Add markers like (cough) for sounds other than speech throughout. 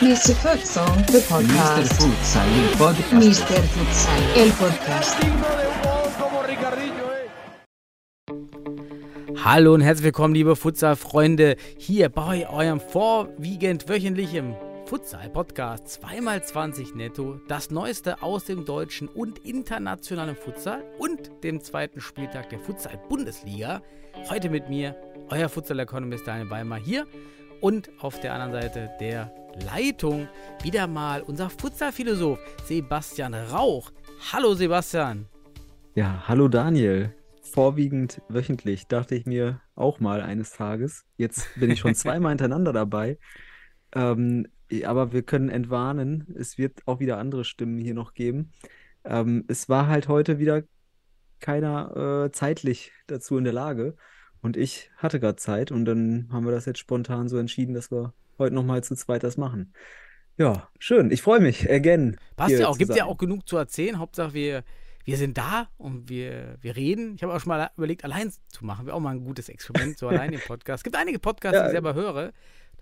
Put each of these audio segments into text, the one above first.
Mr. Futsal, the Mr. podcast. Futsal, il podcast. Mr. Futsal, el podcast. Hallo und herzlich willkommen, liebe Futsal-Freunde, hier bei eurem vorwiegend wöchentlichen Futsal-Podcast 2x20 netto, das Neueste aus dem deutschen und internationalen Futsal und dem zweiten Spieltag der Futsal-Bundesliga. Heute mit mir, euer Futsal-Economist Daniel Weimar hier und auf der anderen Seite der Leitung wieder mal unser Futsal-Philosoph Sebastian Rauch. Hallo Sebastian. Ja, hallo Daniel. Vorwiegend wöchentlich dachte ich mir auch mal eines Tages. Jetzt bin ich schon (laughs) zweimal hintereinander dabei. Ähm, aber wir können entwarnen, es wird auch wieder andere Stimmen hier noch geben. Ähm, es war halt heute wieder keiner äh, zeitlich dazu in der Lage. Und ich hatte gerade Zeit und dann haben wir das jetzt spontan so entschieden, dass wir heute nochmal zu zweit das machen. Ja, schön. Ich freue mich. Again. Passt ja auch, gibt ja auch genug zu erzählen. Hauptsache, wir, wir sind da und wir, wir reden. Ich habe auch schon mal überlegt, allein zu machen. Wäre auch mal ein gutes Experiment, so allein im Podcast. Es gibt einige Podcasts, die Ja. ich selber höre.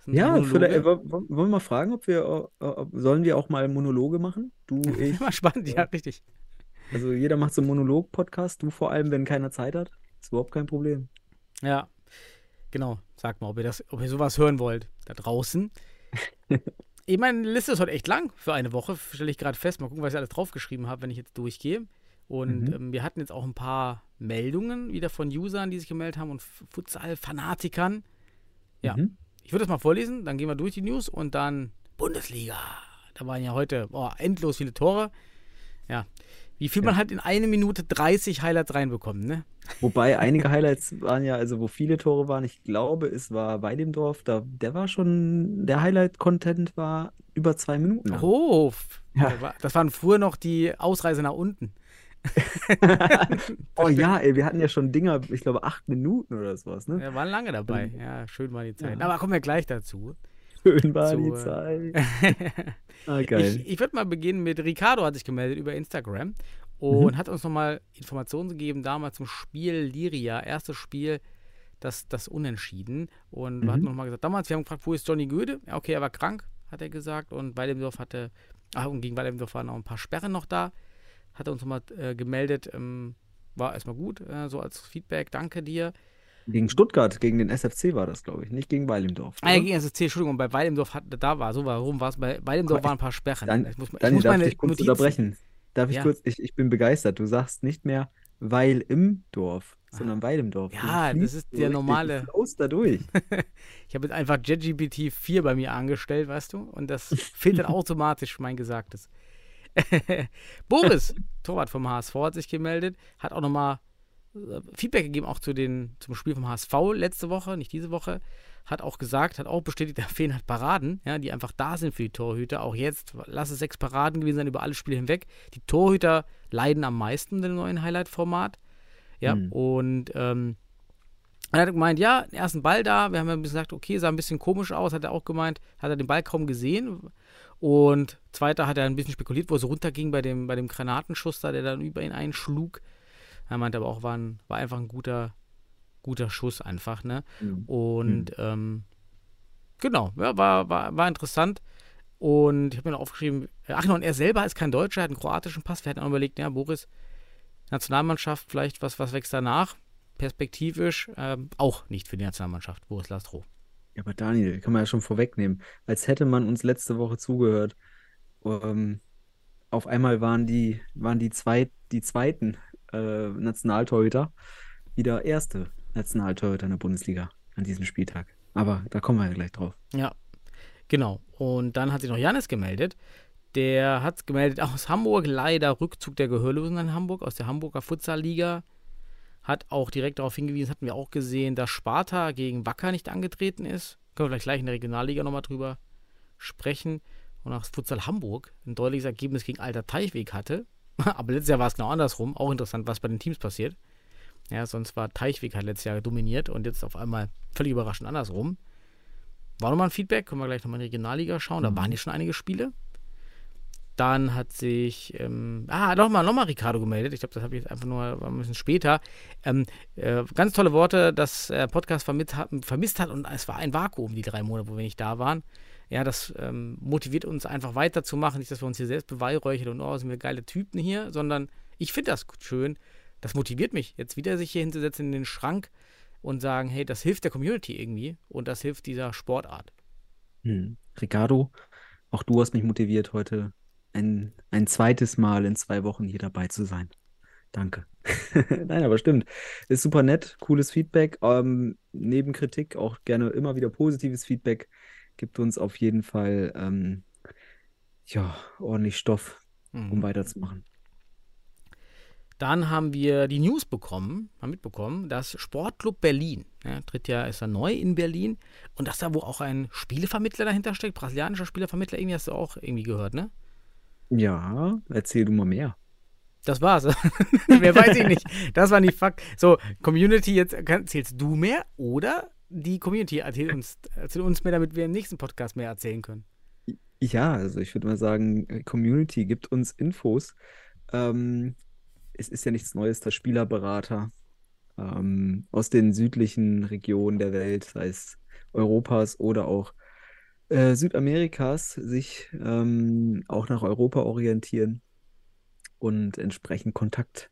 Ja, vielleicht, äh, wo- wo- wollen wir mal fragen, ob wir, äh, ob, sollen wir auch mal Monologe machen? Du, (laughs) ich, Immer spannend, ja, richtig. also jeder macht so einen Monolog-Podcast, du vor allem, wenn keiner Zeit hat. Ist überhaupt kein Problem. Ja, genau. Sagt mal, ob ihr, das, ob ihr sowas hören wollt da draußen. (laughs) ich meine, die Liste ist heute echt lang für eine Woche, stelle ich gerade fest. Mal gucken, was ich alles draufgeschrieben habe, wenn ich jetzt durchgehe. Und Mhm. ähm, wir hatten jetzt auch ein paar Meldungen wieder von Usern, die sich gemeldet haben und Futsal-Fanatikern. Ja. Mhm. Ich würde das mal vorlesen, dann gehen wir durch die News und dann Bundesliga. Da waren ja heute oh, endlos viele Tore. Ja. Wie viel man halt in eine Minute 30 Highlights reinbekommt, ne? Wobei einige Highlights waren ja, also wo viele Tore waren, ich glaube, es war Weidemdorf, da, der war schon, der Highlight-Content war über zwei Minuten lang. Oh, Ja. das waren früher noch die Ausreise nach unten. (laughs) Oh ja, ey, wir hatten ja schon Dinger, ich glaube, acht Minuten oder sowas, ne? Wir waren lange dabei. Ja, schön war die Zeit. Ja. Aber kommen wir gleich dazu. Schön war So, die Zeit. (laughs) Ah, geil. Ich, ich würde mal beginnen mit Ricardo hat sich gemeldet über Instagram und Mhm. hat uns nochmal Informationen gegeben, damals zum Spiel Liria, erstes Spiel, das, das Unentschieden. Und wir Mhm. hatten nochmal gesagt, damals, wir haben gefragt, wo ist Johnny Göde? Ja, okay, er war krank, hat er gesagt. Und Weidemdorf hatte, ach, und gegen Weidemdorf waren noch ein paar Sperren noch da. Hat er uns nochmal äh, gemeldet, ähm, war erstmal gut, äh, so als Feedback, danke dir. Gegen Stuttgart, gegen den SFC war das, glaube ich, nicht gegen Weilendorf. Ah, ja, oder? gegen SSC, Entschuldigung, bei Weidemdorf hat, da war, so warum war es, bei Weidemdorf Komm, waren ein paar Sperren. Dan ich muss, ich Daniel, muss darf ich kurz Notizen- unterbrechen? Darf ich Ja. kurz, ich, ich bin begeistert. Du sagst nicht mehr Weil im Dorf, sondern Weil im Dorf. Ja, das ist der normale- Du flowst da durch. (laughs) Ich habe jetzt einfach JetGPT 4 bei mir angestellt, weißt du? Und das filtert (laughs) automatisch mein Gesagtes. (laughs) Boris, Torwart vom HSV, hat sich gemeldet, hat auch nochmal äh, Feedback gegeben, auch zu den, zum Spiel vom HSV letzte Woche, nicht diese Woche. Hat auch gesagt, hat auch bestätigt, (laughs) da fehlen halt Paraden, ja, die einfach da sind für die Torhüter. Auch jetzt, lass es sechs Paraden gewesen sein über alle Spiele hinweg. Die Torhüter leiden am meisten in dem neuen Highlight-Format. Ja, Hm. und ähm, er hat gemeint, ja, den ersten Ball da. Wir haben ja gesagt, okay, sah ein bisschen komisch aus. Hat er auch gemeint, hat er den Ball kaum gesehen. Und zweiter hat er ein bisschen spekuliert, wo es runterging bei dem, bei dem Granatenschuss da, der dann über ihn einschlug. Er meinte aber auch, war, ein, war einfach ein guter, guter Schuss einfach, ne? Mhm. Und ähm, genau, ja, war, war, war interessant. Und ich habe mir noch aufgeschrieben, ach genau, und er selber ist kein Deutscher, er hat einen kroatischen Pass. Wir hatten auch überlegt, ja, Boris, Nationalmannschaft, vielleicht was, was wächst danach? Perspektivisch ähm, auch nicht für die Nationalmannschaft, Boris Lastro. Ja, aber Daniel, kann man ja schon vorwegnehmen. Als hätte man uns letzte Woche zugehört. Ähm, auf einmal waren die, waren die, zweit, die zweiten äh, Nationaltorhüter wieder erste Nationaltorhüter in der Bundesliga an diesem Spieltag. Aber da kommen wir ja gleich drauf. Ja, genau. Und dann hat sich noch Janis gemeldet. Der hat gemeldet aus Hamburg, leider Rückzug der Gehörlosen in Hamburg, aus der Hamburger Futsal-Liga. Hat auch direkt darauf hingewiesen, hatten wir auch gesehen, dass Sparta gegen Wacker nicht angetreten ist. Können wir vielleicht gleich in der Regionalliga nochmal drüber sprechen. Und auch Futsal Hamburg ein deutliches Ergebnis gegen Alter Teichweg hatte. (laughs) Aber letztes Jahr war es genau andersrum. Auch interessant, was bei den Teams passiert. Ja, sonst war Teichweg halt letztes Jahr dominiert und jetzt auf einmal völlig überraschend andersrum. War nochmal ein Feedback, können wir gleich nochmal in die Regionalliga schauen. Da waren ja schon einige Spiele. Dann hat sich, ähm, ah, nochmal, nochmal Ricardo gemeldet. Ich glaube, das habe ich jetzt einfach nur ein bisschen später. Ähm, äh, ganz tolle Worte, dass er Podcast vermisst hat, vermisst hat und es war ein Vakuum, die drei Monate, wo wir nicht da waren. Ja, das ähm, motiviert uns einfach weiterzumachen. Nicht, dass wir uns hier selbst beweihräuchern und oh, sind wir geile Typen hier, sondern ich finde das schön. Das motiviert mich, jetzt wieder sich hier hinzusetzen in den Schrank und sagen, hey, das hilft der Community irgendwie und das hilft dieser Sportart. Hm. Ricardo, auch du hast mich motiviert, heute ein, ein zweites Mal in zwei Wochen hier dabei zu sein. Danke. (laughs) Nein, aber stimmt. Ist super nett, cooles Feedback. Ähm, neben Kritik auch gerne immer wieder positives Feedback. Gibt uns auf jeden Fall ähm, ja, ordentlich Stoff, um Mhm. weiterzumachen. Dann haben wir die News bekommen, haben mitbekommen, dass Sportclub Berlin, ja, tritt ja, ist ja neu in Berlin und dass da wo auch ein Spielevermittler dahinter steckt, brasilianischer Spielevermittler, irgendwie hast du auch irgendwie gehört, ne? Ja, erzähl du mal mehr. Das war's. (laughs) mehr weiß ich nicht. Das war nicht Fakt. So, Community, jetzt kann- erzählst du mehr oder die Community erzählt uns, erzählt uns mehr, damit wir im nächsten Podcast mehr erzählen können. Ja, also ich würde mal sagen, Community gibt uns Infos. Ähm, es ist ja nichts Neues, dass Spielerberater ähm, aus den südlichen Regionen der Welt, sei es Europas oder auch äh, Südamerikas, sich ähm, auch nach Europa orientieren und entsprechend Kontakt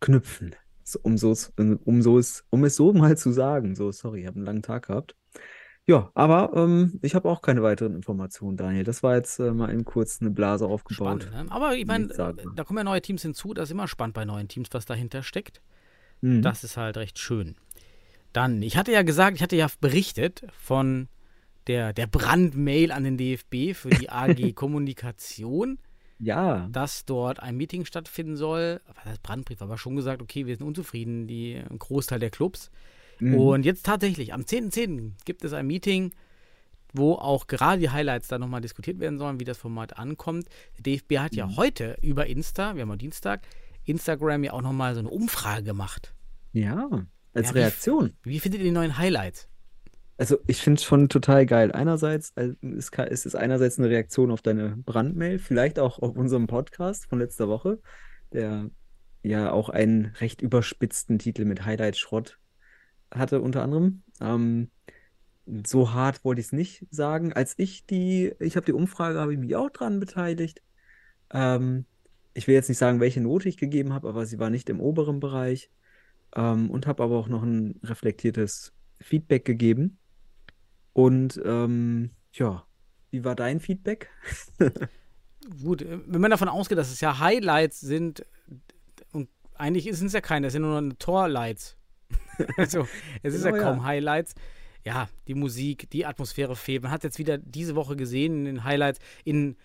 knüpfen. Um, so, um, so es, um es so (laughs) mal zu sagen. So, sorry, ich habe einen langen Tag gehabt. Ja, aber ähm, ich habe auch keine weiteren Informationen, Daniel. Das war jetzt äh, mal eben kurz eine Blase aufgebaut. Spannend, ne? Aber ich meine, da kommen ja neue Teams hinzu. Das ist immer spannend bei neuen Teams, was dahinter steckt. Mhm. Das ist halt recht schön. Dann, ich hatte ja gesagt, ich hatte ja berichtet von der, der Brandmail an den DFB für die AG (laughs) Kommunikation, Ja, dass dort ein Meeting stattfinden soll. Heißt Brandbrief? Aber schon gesagt, okay, wir sind unzufrieden, die, ein Großteil der Clubs. Mhm. Und jetzt tatsächlich, am 10.10. gibt es ein Meeting, wo auch gerade die Highlights da nochmal diskutiert werden sollen, wie das Format ankommt. Der DFB hat Mhm. ja heute über Insta, wir haben ja Dienstag, Instagram ja auch nochmal so eine Umfrage gemacht. ja, als Ja, wie- Reaktion. Wie findet ihr die neuen Highlights? Also ich finde es schon total geil. Einerseits ist, ka- ist es einerseits eine Reaktion auf deine Brandmail, vielleicht auch auf unserem Podcast von letzter Woche, der ja auch einen recht überspitzten Titel mit Highlight Schrott hatte unter anderem. Ähm, so hart wollte ich es nicht sagen. Als ich die, ich habe die Umfrage, habe ich mich auch dran beteiligt. Ähm, ich will jetzt nicht sagen, welche Note ich gegeben habe, aber sie war nicht im oberen Bereich. Ähm, und habe aber auch noch ein reflektiertes Feedback gegeben. Und ähm, ja, wie war dein Feedback? (laughs) Gut, äh, wenn man davon ausgeht, dass es ja Highlights sind, und eigentlich sind es ja keine, es sind nur Torlights. (laughs) also, es ist ja Genau, kaum ja. Highlights. Ja, die Musik, die Atmosphäre fehlt. Man hat jetzt wieder diese Woche gesehen in den Highlights, in,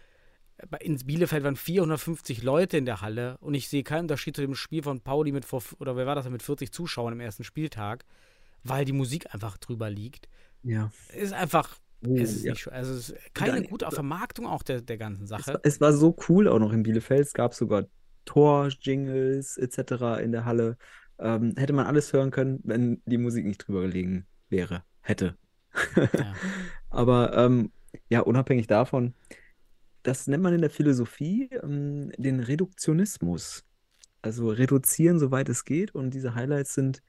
bei- ins Bielefeld waren 450 Leute in der Halle und ich sehe keinen Unterschied zu dem Spiel von Pauli mit, vor, oder wer war das, mit 40 Zuschauern im ersten Spieltag, weil die Musik einfach drüber liegt. Ja. Es ist einfach, Oh, es ist ja. nicht. Also, es ist keine Daniel, gute Vermarktung auch der, der ganzen Es Sache. war, es war so cool auch noch in Bielefeld. Es gab sogar Tor-Jingles etc. in der Halle. Ähm, hätte man alles hören können, wenn die Musik nicht drüber gelegen wäre. Hätte. Ja. (laughs) Aber ähm, ja, unabhängig davon, das nennt man in der Philosophie ähm, den Reduktionismus. Also reduzieren, soweit es geht. Und diese Highlights sind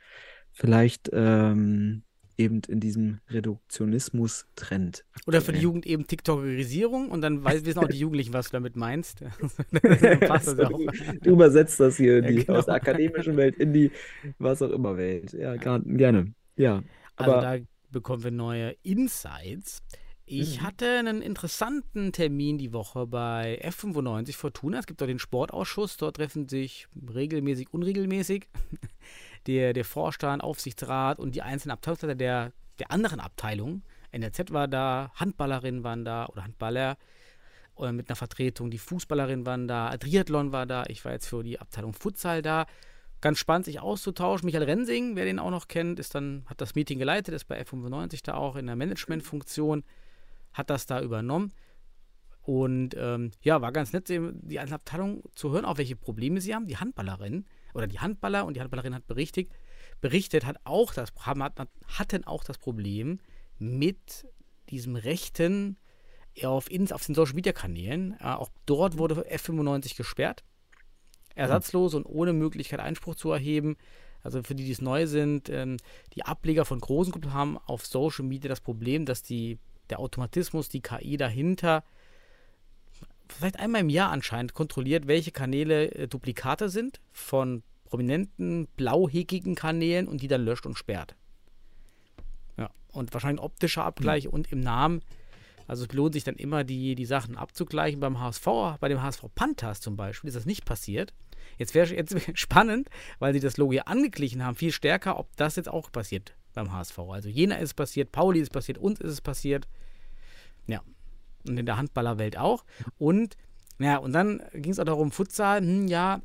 vielleicht ähm, eben in diesem Reduktionismus-Trend. Oder für die. Jugend eben TikTokerisierung und dann weiß, wissen auch die (laughs) Jugendlichen, was du damit meinst. (laughs) (laughs) dann passt das ja So, auch. du, du übersetzt das hier Ja, genau. aus der akademischen Welt in die was auch immer Welt. Ja, gerne. Ja, Also aber da bekommen wir neue Insights. Ich Mhm. hatte einen interessanten Termin die Woche bei F95 Fortuna. Es gibt dort den Sportausschuss. Dort treffen sich regelmäßig, unregelmäßig der, der Vorstand, Aufsichtsrat und die einzelnen Abteilungsleiter der, der anderen Abteilungen. NRZ war da, Handballerinnen waren da oder Handballer äh, mit einer Vertretung. Die Fußballerinnen waren da, Triathlon war da. Ich war jetzt für die Abteilung Futsal da. Ganz spannend, sich auszutauschen. Michael Rensing, wer den auch noch kennt, ist dann, hat das Meeting geleitet, ist bei F95 da auch in der Managementfunktion, hat das da übernommen. Und ähm, ja, war ganz nett, die einzelnen Abteilungen zu hören, auch welche Probleme sie haben. Die Handballerin oder die Handballer und die Handballerin hat berichtet, berichtet hat auch das, hatten auch das Problem mit diesem rechten auf, auf den Social Media Kanälen. Äh, auch dort wurde F95 gesperrt. Ersatzlos und ohne Möglichkeit Einspruch zu erheben. Also für die, die es neu sind, ähm, die Ableger von großen Gruppen haben auf Social Media das Problem, dass die, der Automatismus, die KI dahinter vielleicht einmal im Jahr anscheinend kontrolliert, welche Kanäle äh, Duplikate sind von prominenten, blauhäkigen Kanälen und die dann löscht und sperrt. Ja, und wahrscheinlich ein optischer Abgleich und im Namen. Also es lohnt sich dann immer, die, die Sachen abzugleichen. Beim HSV, bei dem HSV Panthers zum Beispiel, ist das nicht passiert. Jetzt wäre jetzt (laughs) spannend, weil sie das Logo hier angeglichen haben, viel stärker, ob das jetzt auch passiert beim HSV. Also Jena ist passiert, Pauli ist passiert, uns ist es passiert. Ja. Und in der Handballerwelt auch. Und ja, und dann ging es auch darum, Futsal, hm, ja,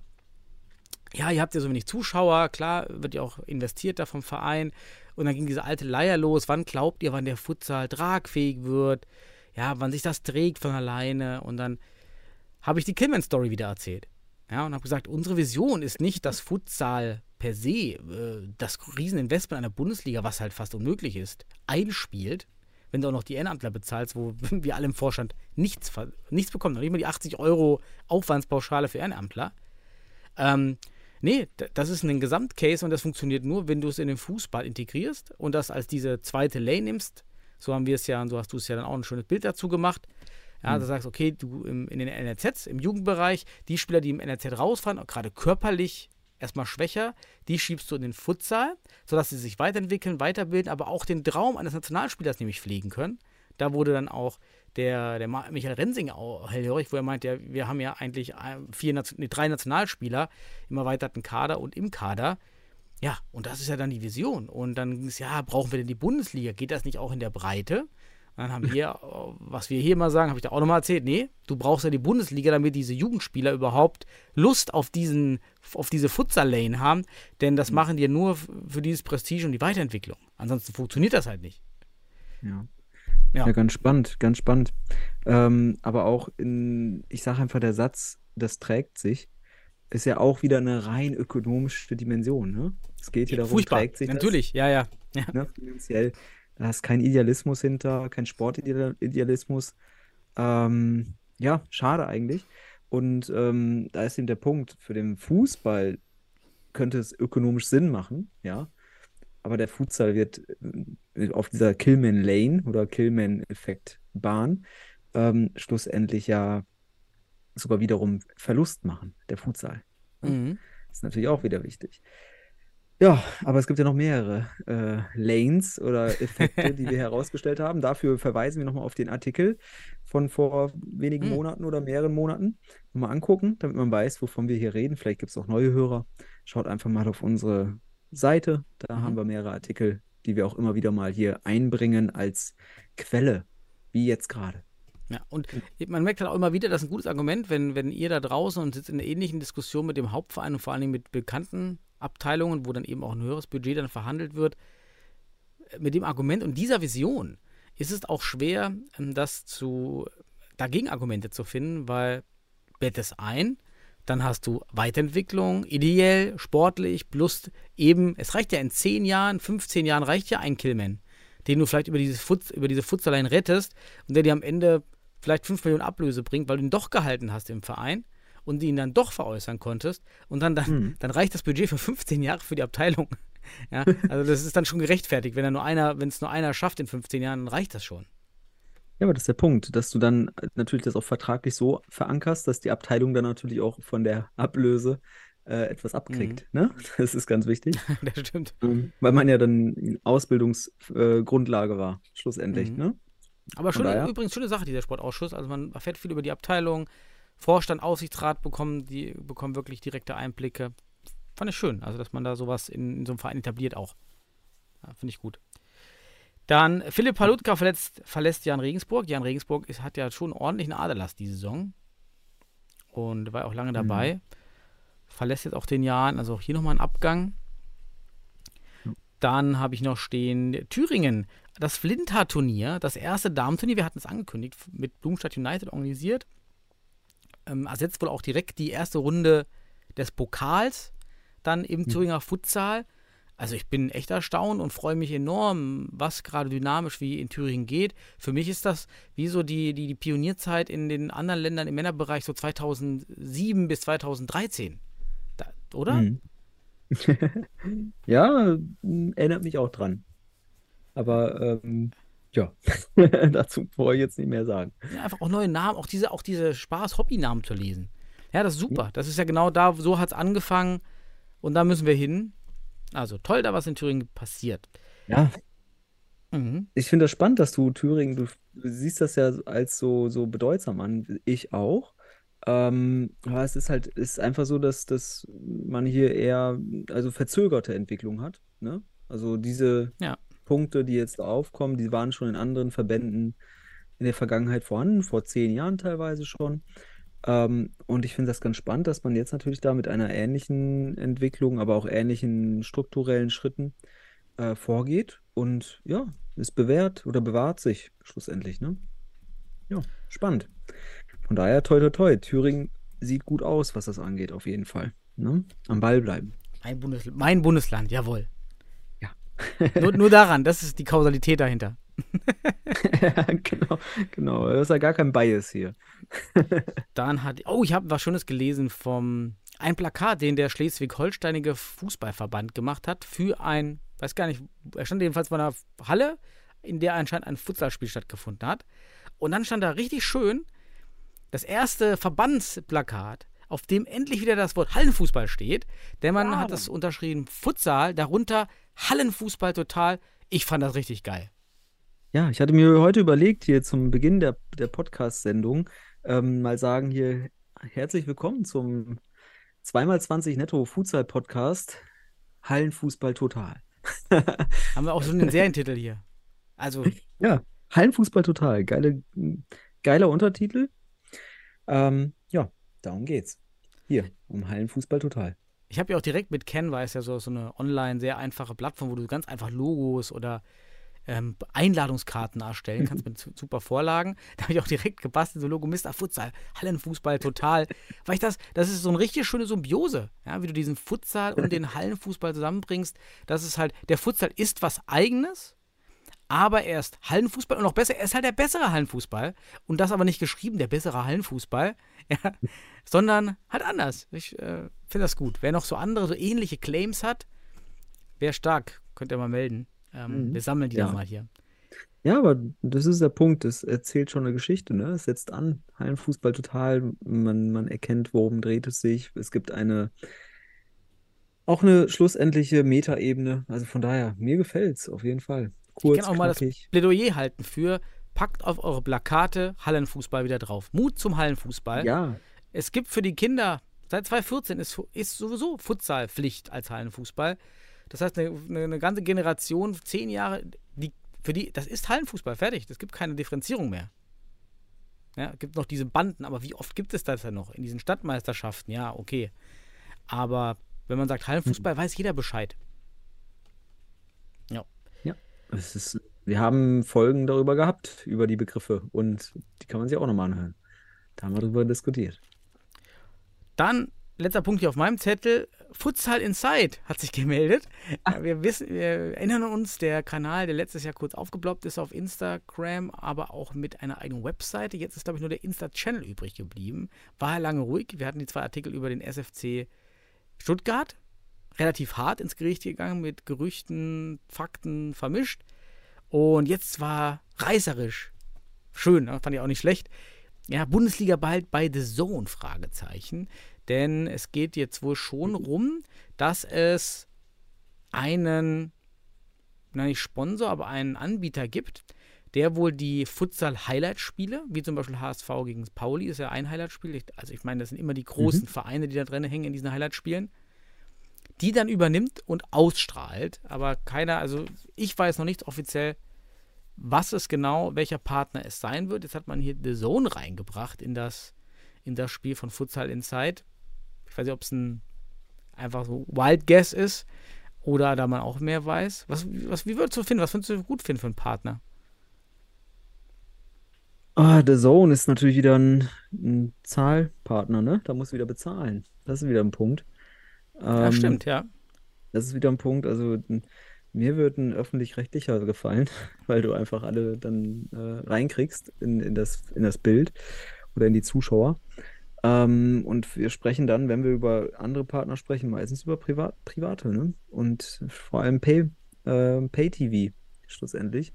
ja, ihr habt ja so wenig Zuschauer, klar, wird ja auch investiert da vom Verein. Und dann ging diese alte Leier los. Wann glaubt ihr, wann der Futsal tragfähig wird? Ja, wann sich das trägt von alleine? Und dann habe ich die Killman-Story wieder erzählt. Ja, und habe gesagt, unsere Vision ist nicht das Futsal per se, äh, das Rieseninvestment einer Bundesliga, was halt fast unmöglich ist, einspielt, wenn du auch noch die Ehrenamtler bezahlst, wo (laughs) wir alle im Vorstand nichts, nichts bekommen, noch nicht mal die 80 Euro Aufwandspauschale für Ehrenamtler. Ähm, nee, das ist ein Gesamtcase und das funktioniert nur, wenn du es in den Fußball integrierst und das als diese zweite Lane nimmst. So haben wir es ja, und so hast du es ja dann auch ein schönes Bild dazu gemacht. Ja, mhm. du sagst, okay, du im, in den NRZs, im Jugendbereich, die Spieler, die im NRZ rausfahren, gerade körperlich erstmal schwächer, die schiebst du in den Futsal, sodass sie sich weiterentwickeln, weiterbilden, aber auch den Traum eines Nationalspielers nämlich pflegen können. Da wurde dann auch der, der Michael Rensing hellhörig, wo er meint, ja, wir haben ja eigentlich vier, nee, drei Nationalspieler im erweiterten Kader und im Kader. Ja, und das ist ja dann die Vision. Und dann ging es, ja, brauchen wir denn die Bundesliga? Geht das nicht auch in der Breite? Dann haben wir, was wir hier immer sagen, habe ich da auch nochmal erzählt, nee, du brauchst ja die Bundesliga, damit diese Jugendspieler überhaupt Lust auf, diesen, auf diese Futsal-Lane haben, denn das mhm. machen die nur für dieses Prestige und die Weiterentwicklung. Ansonsten funktioniert das halt nicht. Ja. Ja, ja ganz spannend, ganz spannend. Ähm, aber auch in, ich sage einfach, der Satz, das trägt sich, ist ja auch wieder eine rein ökonomische Dimension. Ne? Es geht hier darum, Furchtbar. trägt sich Natürlich, das, ja, ja. ja. Ne, finanziell da ist kein Idealismus hinter, kein Sportidealismus. Ähm, ja, schade eigentlich. Und ähm, da ist eben der Punkt, für den Fußball könnte es ökonomisch Sinn machen, ja. Aber der Futsal wird auf dieser Killman Lane oder Killman-Effekt Bahn ähm, schlussendlich ja sogar wiederum Verlust machen, der Futsal. Mhm. Ist natürlich auch wieder wichtig. Ja, aber es gibt ja noch mehrere äh, Lanes oder Effekte, die wir (laughs) herausgestellt haben. Dafür verweisen wir nochmal auf den Artikel von vor wenigen mhm. Monaten oder mehreren Monaten. Mal angucken, damit man weiß, wovon wir hier reden. Vielleicht gibt es auch neue Hörer. Schaut einfach mal auf unsere Seite. Da mhm. haben wir mehrere Artikel, die wir auch immer wieder mal hier einbringen als Quelle, wie jetzt gerade. Ja, und man merkt halt auch immer wieder, das ist ein gutes Argument, wenn, wenn ihr da draußen und sitzt in einer ähnlichen Diskussion mit dem Hauptverein und vor allen Dingen mit bekannten Abteilungen, wo dann eben auch ein höheres Budget dann verhandelt wird. Mit dem Argument und dieser Vision ist es auch schwer, ähm, das zu dagegen Argumente zu finden, weil bett es ein, dann hast du Weiterentwicklung, ideell, sportlich, plus eben, es reicht ja in 10 Jahren, 15 Jahren reicht ja ein Killman, den du vielleicht über, dieses Fut, über diese Futsalein rettest und der dir am Ende vielleicht 5 Millionen Ablöse bringt, weil du ihn doch gehalten hast im Verein und ihn dann doch veräußern konntest und dann, dann, mhm. dann reicht das Budget für 15 Jahre für die Abteilung. (laughs) Ja, also das ist dann schon gerechtfertigt. Wenn er nur einer, wenn es nur einer schafft in 15 Jahren, dann reicht das schon. Ja, aber das ist der Punkt, dass du dann natürlich das auch vertraglich so verankerst, dass die Abteilung dann natürlich auch von der Ablöse äh, etwas abkriegt. Mhm. Ne? (laughs) Das ist ganz wichtig. (laughs) das stimmt. Ähm, weil man ja dann Ausbildungsgrundlage äh, war, schlussendlich. Mhm. Ne? Aber schon, übrigens schöne Sache, dieser Sportausschuss. Also man erfährt viel über die Abteilung, Vorstand, Aufsichtsrat bekommen, die bekommen wirklich direkte Einblicke. Fand ich schön, also dass man da sowas in, in so einem Verein etabliert auch. Ja, Finde ich gut. Dann Philipp Palutka verletzt, verlässt Jan Regensburg. Jan Regensburg ist, hat ja schon ordentlichen Aderlass diese Saison. Und war auch lange dabei. Mhm. Verlässt jetzt auch den Jahren, also auch hier nochmal ein Abgang. Dann habe ich noch stehen Thüringen, das Flinter-Turnier, das erste Damenturnier, wir hatten es angekündigt, mit Blumstadt United organisiert ähm, ersetzt wohl auch direkt die erste Runde des Pokals dann im mhm. Thüringer Futsal. Also ich bin echt erstaunt und freue mich enorm, was gerade dynamisch wie in Thüringen geht. Für mich ist das wie so die, die, die Pionierzeit in den anderen Ländern im Männerbereich so 2007 bis 2013. Da, oder? Mhm. (laughs) Ja, erinnert mich auch dran. Aber ähm, ja, (laughs) dazu brauche ich jetzt nicht mehr sagen. Ja, einfach auch neue Namen, auch diese, auch diese Spaß-Hobby-Namen zu lesen. Ja, das ist super. Das ist ja genau da, so hat es angefangen und da müssen wir hin. Also toll, da was in Thüringen passiert. Ja, Mhm. ich finde das spannend, dass du Thüringen, du, du siehst das ja als so, so bedeutsam an. Ich auch. Ähm, aber es ist halt, es ist einfach so, dass, dass man hier eher, also verzögerte Entwicklung hat, ne? Also diese Ja. Punkte, die jetzt aufkommen, die waren schon in anderen Verbänden in der Vergangenheit vorhanden, vor zehn Jahren teilweise schon. Ähm, und ich finde das ganz spannend, dass man jetzt natürlich da mit einer ähnlichen Entwicklung, aber auch ähnlichen strukturellen Schritten äh, vorgeht. Und ja, es bewährt oder bewahrt sich schlussendlich, ne? Ja, spannend. Von daher, toi, toi, toi. Thüringen sieht gut aus, was das angeht, auf jeden Fall. Ne? Am Ball bleiben. Mein, Bundesl mein Bundesland, jawohl. Ja. Nur, nur daran, das ist die Kausalität dahinter. (laughs) Genau, genau. Da ist ja gar kein Bias hier. (laughs) Dann hat, oh, ich habe was Schönes gelesen vom, ein Plakat, den der Schleswig-Holsteinige Fußballverband gemacht hat für ein, weiß gar nicht, er stand jedenfalls vor einer Halle, in der anscheinend ein Futsalspiel stattgefunden hat. Und dann stand da richtig schön das erste Verbandsplakat, auf dem endlich wieder das Wort Hallenfußball steht. Der Mann hat das unterschrieben, Futsal, darunter Hallenfußball total. Ich fand das richtig geil. Ja, ich hatte mir heute überlegt, hier zum Beginn der, der Podcast-Sendung, ähm, mal sagen hier, herzlich willkommen zum 2x20 Netto Futsal Podcast. Hallenfußball total. (laughs) Haben wir auch so einen Serientitel hier. Also, Ja, Hallenfußball total. Geile, geiler Untertitel. Ähm, ja, darum geht's. Hier, um Hallenfußball total. Ich habe ja auch direkt mit Canva, ist ja so, so eine online sehr einfache Plattform, wo du ganz einfach Logos oder ähm, Einladungskarten erstellen kannst mit (laughs) su- super Vorlagen. Da habe ich auch direkt gebastelt, so Logo Mr. Futsal, Hallenfußball total. Weil ich das, das ist so eine richtig schöne Symbiose, ja, wie du diesen Futsal und den Hallenfußball zusammenbringst. Das ist halt, der Futsal ist was Eigenes, aber er ist Hallenfußball und noch besser, er ist halt der bessere Hallenfußball. Und das aber nicht geschrieben, der bessere Hallenfußball, (laughs) ja, sondern halt anders. Ich äh, finde das gut. Wer noch so andere, so ähnliche Claims hat, wäre stark, könnt ihr mal melden. Ähm, Mhm. Wir sammeln die Ja. dann mal hier. Ja, aber das ist der Punkt. Es erzählt schon eine Geschichte, ne? Es setzt an. Hallenfußball total. Man, man erkennt, worum dreht es sich. Es gibt eine, auch eine schlussendliche Metaebene. Also von daher, mir gefällt's auf jeden Fall. Ich Kurz, kann auch mal das knackig. Plädoyer halten für, packt auf eure Plakate Hallenfußball wieder drauf. Mut zum Hallenfußball. Ja, Es gibt für die Kinder, seit 2014 ist, ist sowieso Futsalpflicht als Hallenfußball. Das heißt, eine, eine, ganze Generation, zehn Jahre, die, für die, das ist Hallenfußball, fertig. Es gibt keine Differenzierung mehr. Ja, es gibt noch diese Banden, aber wie oft gibt es das denn noch? In diesen Stadtmeisterschaften, ja, okay. Aber wenn man sagt Hallenfußball, weiß jeder Bescheid. Es ist, wir haben Folgen darüber gehabt, über die Begriffe. Und die kann man sich auch nochmal anhören. Da haben wir darüber diskutiert. Dann, letzter Punkt hier auf meinem Zettel, Futsal Inside hat sich gemeldet. Ja, wir, wissen, wir erinnern uns, der Kanal, der letztes Jahr kurz aufgeploppt ist auf Instagram, aber auch mit einer eigenen Webseite. Jetzt ist, glaube ich, nur der Insta-Channel übrig geblieben. War ja lange ruhig. Wir hatten die zwei Artikel über den SFC Stuttgart. Relativ hart ins Gericht gegangen, mit Gerüchten, Fakten vermischt. Und jetzt war reißerisch. Schön, ne? fand ich auch nicht schlecht. Ja, Bundesliga bald bei The Zone, Fragezeichen. Denn es geht jetzt wohl schon rum, dass es einen, na nicht Sponsor, aber einen Anbieter gibt, der wohl die Futsal-Highlight-Spiele, wie zum Beispiel HSV gegen Pauli, ist ja ein Highlight-Spiel. Also ich meine, das sind immer die großen Vereine, die da drin hängen in diesen Highlight-Spielen. Die dann übernimmt und ausstrahlt. Aber keiner, also ich weiß noch nicht offiziell, was es genau, welcher Partner es sein wird. Jetzt hat man hier The Zone reingebracht in das, in das Spiel von Futsal Inside. Ich weiß nicht, ob es ein einfach so Wild Guess ist oder da man auch mehr weiß. Was, was, wie würdest du finden? Was würdest du gut finden für einen Partner? Ah, The Zone ist natürlich wieder ein, ein Zahlpartner, ne? Da musst du wieder bezahlen. Das ist wieder ein Punkt. Ja, Ähm, stimmt, ja. das ist wieder ein Punkt. Also mir wird ein öffentlich-rechtlicher gefallen, (laughs) weil du einfach alle dann äh, reinkriegst in, in das, in das Bild oder in die Zuschauer. Ähm, und wir sprechen dann, wenn wir über andere Partner sprechen, meistens über Privat, Private, ne? Und vor allem Pay, äh, Pay-TV schlussendlich.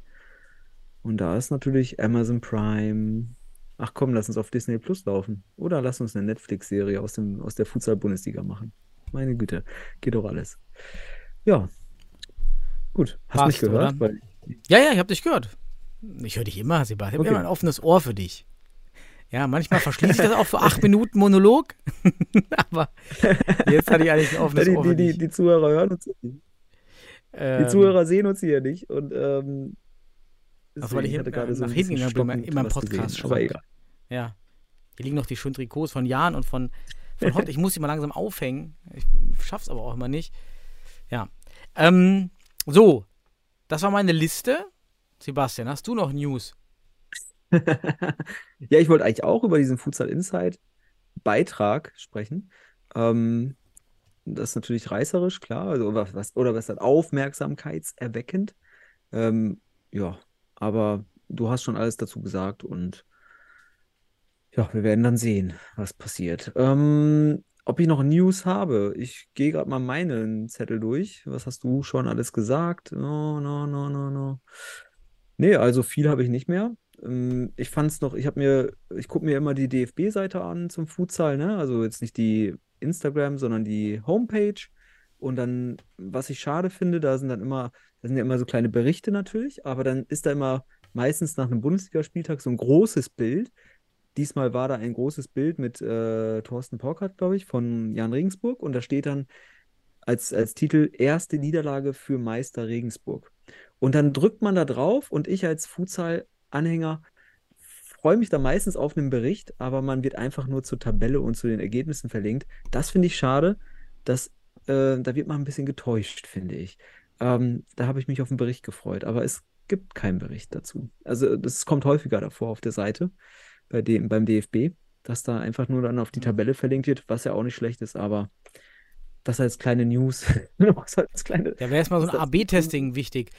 Und da ist natürlich Amazon Prime. Ach komm, lass uns auf Disney Plus laufen. Oder lass uns eine Netflix-Serie aus dem, aus der Futsal-Bundesliga machen. Meine Güte, geht doch alles. Ja, gut. Hast Passt, mich gehört? Ja, ja, ich habe dich gehört. Ich höre dich immer, Sebastian. Ich habe Okay. immer ein offenes Ohr für dich. Ja, manchlich verschließe ich (laughs) das auch für acht Minuten Monolog. (laughs) Aber jetzt hatte ich eigentlich ein offenes (laughs) die, Ohr die, für die, dich. die Zuhörer hören uns nicht. Die Ähm, Zuhörer sehen uns hier nicht. Und ähm, Also, weil ich hatte hier gerade so nach hinten gegangen bin, in meinem Podcast gesehen. Aber schrank. egal. Ja. Hier liegen noch die schönen Trikots von Jan und von, von Hott. Ich muss die mal langsam aufhängen. Ich schaff's aber auch immer nicht. Ja. Ähm, so, das war meine Liste. Sebastian, hast du noch News? (laughs) Ja, ich wollte eigentlich auch über diesen Futsal Insight Beitrag sprechen. Ähm, das ist natürlich reißerisch, klar, also was, oder was dann aufmerksamkeitserweckend. Ähm, ja, aber du hast schon alles dazu gesagt und ja, wir werden dann sehen, was passiert. Ähm, ob ich noch News habe? Ich gehe gerade mal meinen Zettel durch. Was hast du schon alles gesagt? No, no, no, no, no. Nee, also viel habe ich nicht mehr. Ähm, ich fand es noch, ich habe mir, ich gucke mir immer die DFB-Seite an zum Futsal, ne? Also jetzt nicht die Instagram, sondern die Homepage. Und dann, was ich schade finde, da sind dann immer, da sind ja immer so kleine Berichte natürlich, aber dann ist da immer meistens nach einem Bundesligaspieltag so ein großes Bild. Diesmal war da ein großes Bild mit äh, Thorsten Porkert, glaube ich, von Jan Regensburg. Und da steht dann als, als Titel Erste Niederlage für Meister Regensburg. Und dann drückt man da drauf und ich als Futsal-Anhänger freue mich da meistens auf einen Bericht, aber man wird einfach nur zur Tabelle und zu den Ergebnissen verlinkt. Das finde ich schade. Das, äh, da wird man ein bisschen getäuscht, finde ich. Ähm, da habe ich mich auf einen Bericht gefreut, aber es gibt keinen Bericht dazu. Also das kommt häufiger davor auf der Seite bei dem, beim DFB, dass da einfach nur dann auf die Tabelle verlinkt wird, was ja auch nicht schlecht ist, aber das als kleine News. (laughs) als kleine, Da wäre erstmal so ein AB-Testing wichtig.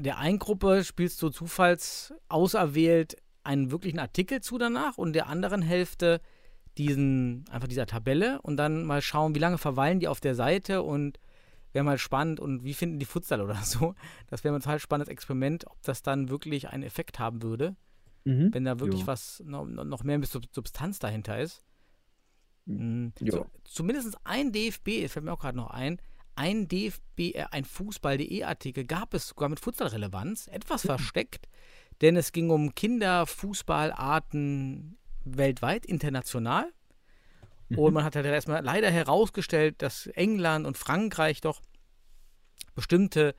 Der einen Gruppe spielst du zufalls auserwählt einen wirklichen Artikel zu danach und der anderen Hälfte diesen, einfach dieser Tabelle und dann mal schauen, wie lange verweilen die auf der Seite und wäre mal spannend und wie finden die Futsal oder (laughs) so. Das wäre mal ein total spannendes Experiment, ob das dann wirklich einen Effekt haben würde, Mhm. wenn da wirklich Ja. was, noch, noch mehr Sub- Substanz dahinter ist. Mhm. So, zumindest ein DFB, es fällt mir auch gerade noch ein, ein DFB, äh, ein Fußball.de-Artikel gab es sogar mit Futsalrelevanz, etwas versteckt, denn es ging um Kinderfußballarten weltweit, international. Und man hat halt erstmal leider herausgestellt, dass England und Frankreich doch bestimmte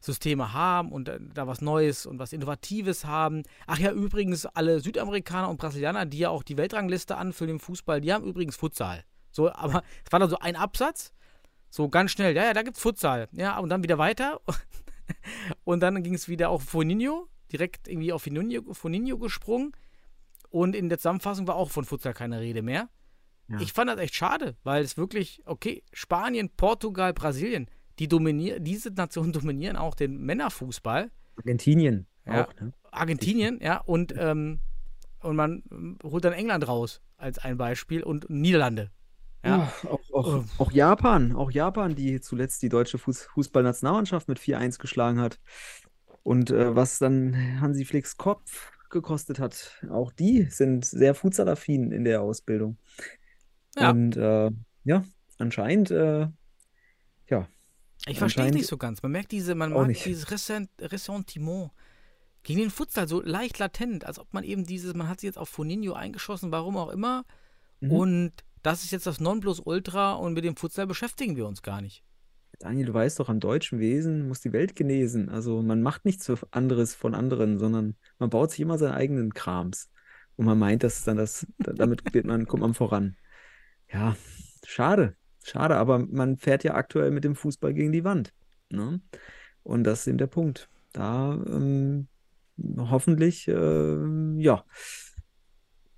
Systeme haben und da- da was Neues und was Innovatives haben. Ach ja, übrigens, alle Südamerikaner und Brasilianer, die ja auch die Weltrangliste anfüllen im Fußball, die haben übrigens Futsal. So, aber (laughs) es war dann so ein Absatz, so ganz schnell, ja, ja, da gibt's Futsal. Ja, und dann wieder weiter. (laughs) Und dann ging es wieder auf Foninho, direkt irgendwie auf Foninho, Foninho gesprungen. Und in der Zusammenfassung war auch von Futsal keine Rede mehr. Ja. Ich fand das echt schade, weil es wirklich, okay, Spanien, Portugal, Brasilien, die dominieren, diese Nationen (laughs) dominieren auch den Männerfußball. Argentinien Ja. auch, ne? Argentinien, ja, und, ähm, und man ähm, holt dann England raus als ein Beispiel und Niederlande. Ja. Ja, auch, auch, Oh. auch Japan, auch Japan, die zuletzt die deutsche Fuß Fußballnationalmannschaft mit 4-1 geschlagen hat. Und äh, was dann Hansi Flicks Kopf gekostet hat, auch die sind sehr futsalaffin in der Ausbildung. Ja. Und äh, ja, anscheinend, äh, Ich verstehe es nicht so ganz. Man merkt diese, man mag nicht. dieses Ressent, Ressentiment gegen den Futsal so leicht latent, als ob man eben dieses, man hat sich jetzt auf Foninho eingeschossen, warum auch immer. Mhm. Und das ist jetzt das Nonplusultra und mit dem Futsal beschäftigen wir uns gar nicht. Daniel, du weißt doch, am deutschen Wesen muss die Welt genesen. Also man macht nichts für anderes von anderen, sondern man baut sich immer seinen eigenen Krams. Und man meint, dass dann das, damit wird man, kommt man voran. Ja, schade, schade, aber man fährt ja aktuell mit dem Fußball gegen die Wand. Ne? Und das ist eben der Punkt. Da ähm, hoffentlich, ähm, ja,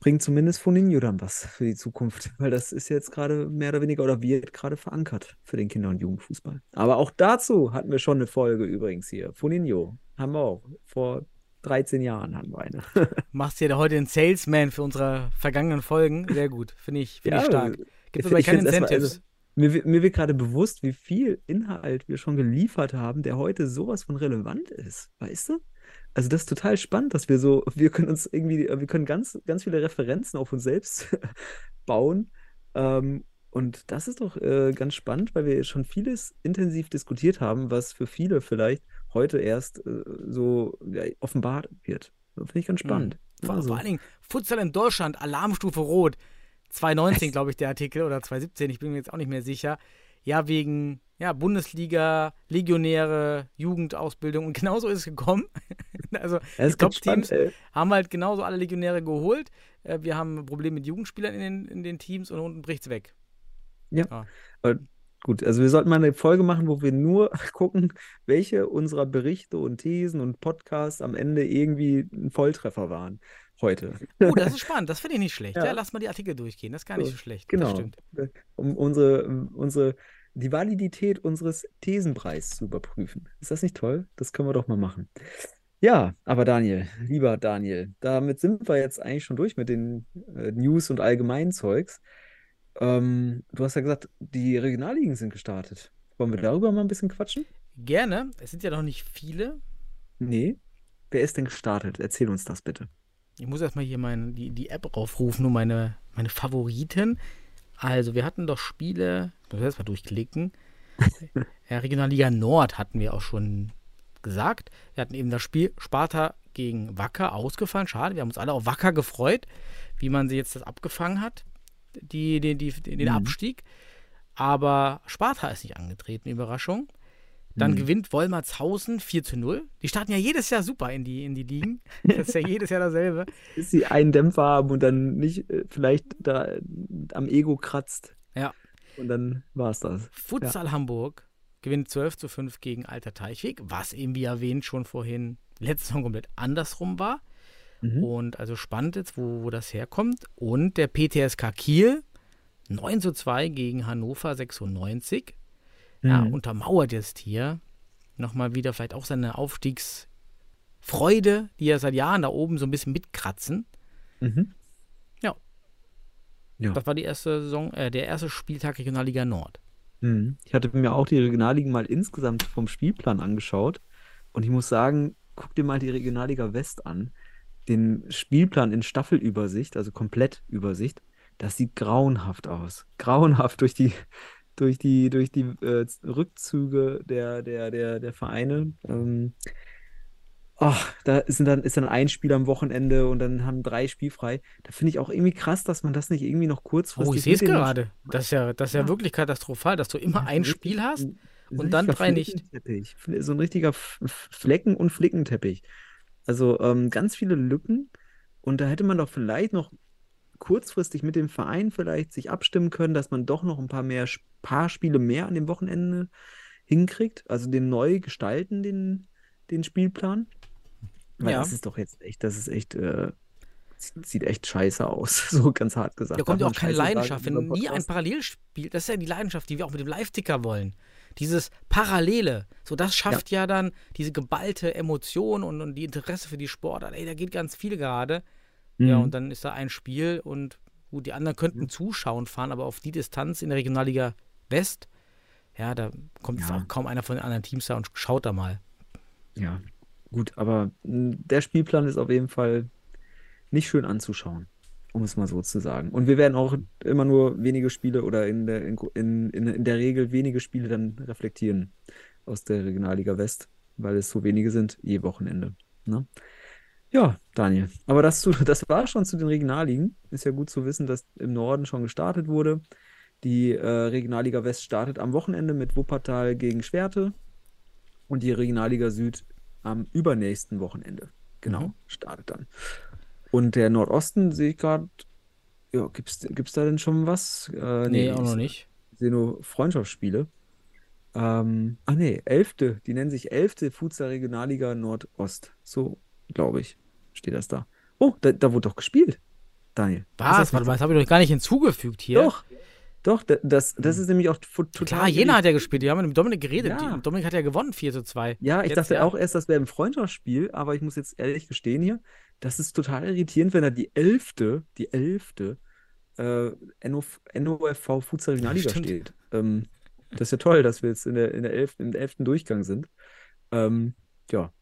bringt zumindest Foninho dann was für die Zukunft, (laughs) weil das ist jetzt gerade mehr oder weniger oder wird gerade verankert für den Kinder- und Jugendfußball. Aber auch dazu hatten wir schon eine Folge übrigens hier. Foninho haben wir auch. Vor 13 Jahren hatten wir eine. (laughs) Machst dir heute den Salesman für unsere vergangenen Folgen. Sehr gut. Finde ich, finde ich Ja, stark. Gibt ich- aber ich keine erstmal- Incentives. Mir, mir wird gerade bewusst, wie viel Inhalt wir schon geliefert haben, der heute sowas von relevant ist. Weißt du? Also das ist total spannend, dass wir so, (laughs) wir können uns irgendwie, wir können ganz, ganz viele Referenzen auf uns selbst (laughs) bauen. Ähm, und das ist doch äh, ganz spannend, weil wir schon vieles intensiv diskutiert haben, was für viele vielleicht heute erst äh, so ja, offenbart wird. Finde ich ganz spannend. Vor, Also, vor allen Dingen, Futsal in Deutschland, Alarmstufe Rot. 2019, glaube ich, der Artikel, oder 2017, ich bin mir jetzt auch nicht mehr sicher. Ja, wegen ja, Bundesliga, Legionäre, Jugendausbildung und (laughs) genauso ist es gekommen. (laughs) also ja, die Top-Teams haben halt genauso alle Legionäre geholt. Äh, Wir haben ein Problem mit Jugendspielern in den, in den Teams und unten bricht's weg. Aber gut, also wir sollten mal eine Folge machen, wo wir nur (laughs) gucken, welche unserer Berichte und Thesen und Podcasts am Ende irgendwie ein Volltreffer waren heute. Oh, das ist (laughs) spannend, das finde ich nicht schlecht. Ja. Ja. lass mal die Artikel durchgehen, das ist gar nicht So, so schlecht. Genau. Um unsere, unsere, die Validität unseres Thesenpreises zu überprüfen. Ist das nicht toll? Das können wir doch mal machen. Ja, aber Daniel, lieber Daniel, damit sind wir jetzt eigentlich schon durch mit den äh, News und Allgemeinzeugs. Ähm, du hast ja gesagt, die Regionalligen sind gestartet. Wollen wir darüber mal ein bisschen quatschen? Gerne, es sind ja noch nicht viele. Nee. Wer ist denn gestartet? Erzähl uns das bitte. Ich muss erstmal hier mein, die, die App aufrufen, um meine, meine Favoriten. Also, wir hatten doch Spiele, ich muss erstmal durchklicken. (laughs) ja, Regionalliga Nord hatten wir auch schon gesagt. Wir hatten eben das Spiel Sparta gegen Wacker ausgefallen. Schade, wir haben uns alle auf Wacker gefreut, wie man sie jetzt das abgefangen hat, die, die, die, den Mhm. Abstieg. Aber Sparta ist nicht angetreten, Überraschung. Dann Mhm. gewinnt Wollmartshausen 4 zu 0. Die starten ja jedes Jahr super in die, in die Ligen. (laughs) Das ist ja jedes Jahr dasselbe. Bis sie einen Dämpfer haben und dann nicht äh, vielleicht da äh, am Ego kratzt. Ja. Und dann war es das. Futsal Hamburg gewinnt 12 zu 5 gegen Alter Teichweg, was eben wie erwähnt schon vorhin letzte Saison komplett andersrum war. Mhm. Und also spannend jetzt, wo, wo das herkommt. Und der PTSK Kiel 9 zu 2 gegen Hannover 96. Ja, Mhm. untermauert jetzt hier nochmal wieder vielleicht auch seine Aufstiegsfreude, die ja seit Jahren da oben so ein bisschen mitkratzen. Mhm. Ja. Ja. Das war die erste Saison, äh, der erste Spieltag Regionalliga Nord. Mhm. Ich hatte mir auch die Regionalligen mal insgesamt vom Spielplan angeschaut. Und ich muss sagen, guck dir mal die Regionalliga West an. Den Spielplan in Staffelübersicht, also Komplettübersicht, das sieht grauenhaft aus. Grauenhaft durch die, durch die, durch die äh, Rückzüge der, der, der, der Vereine. Ähm, ach, da ist dann, ist dann ein Spiel am Wochenende und dann haben drei spielfrei. Da finde ich auch irgendwie krass, dass man das nicht irgendwie noch kurzfristig Oh, ich sehe es gerade. Das ist ja, das ist ja Ja. wirklich katastrophal, dass du immer ein Richtig- Spiel hast. ein- und ein dann drei nicht. So ein richtiger Flecken- und Flickenteppich. Also ähm, ganz viele Lücken. Und da hätte man doch vielleicht noch kurzfristig mit dem Verein vielleicht sich abstimmen können, dass man doch noch ein paar mehr paar Spiele mehr an dem Wochenende hinkriegt. Also den neu gestalten, den, den Spielplan. Weil Ja. das ist doch jetzt echt, das ist echt, äh, sieht, sieht echt scheiße aus, (laughs) so ganz hart gesagt. Da kommt ja auch keine Leidenschaft. Wenn nie ein? Parallelspiel, das ist ja die Leidenschaft, die wir auch mit dem Live-Ticker wollen. Dieses Parallele. So, das schafft ja, dann diese geballte Emotion und, und die Interesse für die Sportart. Ey, da geht ganz viel gerade. Ja, Mhm. und dann ist da ein Spiel und gut, die anderen könnten zuschauen fahren, aber auf die Distanz in der Regionalliga West, ja, da kommt Ja. auch kaum einer von den anderen Teams da und schaut da mal. Ja, gut, aber mh, der Spielplan ist auf jeden Fall nicht schön anzuschauen, um es mal so zu sagen. Und wir werden auch immer nur wenige Spiele oder in der, in, in, in der Regel wenige Spiele dann reflektieren aus der Regionalliga West, weil es so wenige sind, je Wochenende. Ne? Ja, Daniel. Aber das, (laughs) das war schon zu den Regionalligen. Ist ja gut zu wissen, dass im Norden schon gestartet wurde. Die äh, Regionalliga West startet am Wochenende mit Wuppertal gegen Schwerte und die Regionalliga Süd am übernächsten Wochenende. Genau, Mhm. startet dann. Und der Nordosten sehe ich gerade, ja, gibt's, gibt's da denn schon was? Äh, Nee, auch ich noch nicht. sehe nur Freundschaftsspiele. Ähm, ach nee, elfte, die nennen sich elfte Futsal Regionalliga Nordost. So, glaube ich, steht das da. Oh, da, da wurde doch gespielt. Daniel. Was? das Warte mal, das habe ich doch gar nicht hinzugefügt hier. Doch, doch, da- das, das ist nämlich auch total. Klar, Jena hat ja gespielt. Wir haben mit Dominik geredet. Ja. Die- Dominik hat ja gewonnen, 4 zu 2. Ja, ich Jetzt, dachte ja. auch erst, das wäre ein Freundschaftsspiel, aber ich muss jetzt ehrlich gestehen hier, das ist total irritierend, wenn da die elfte, die elfte äh, NOF, NOFV Futsal Regionalliga Stimmt. steht. Ähm, das ist ja toll, dass wir jetzt in der, in der elften, im elften Durchgang sind. Ähm, ja,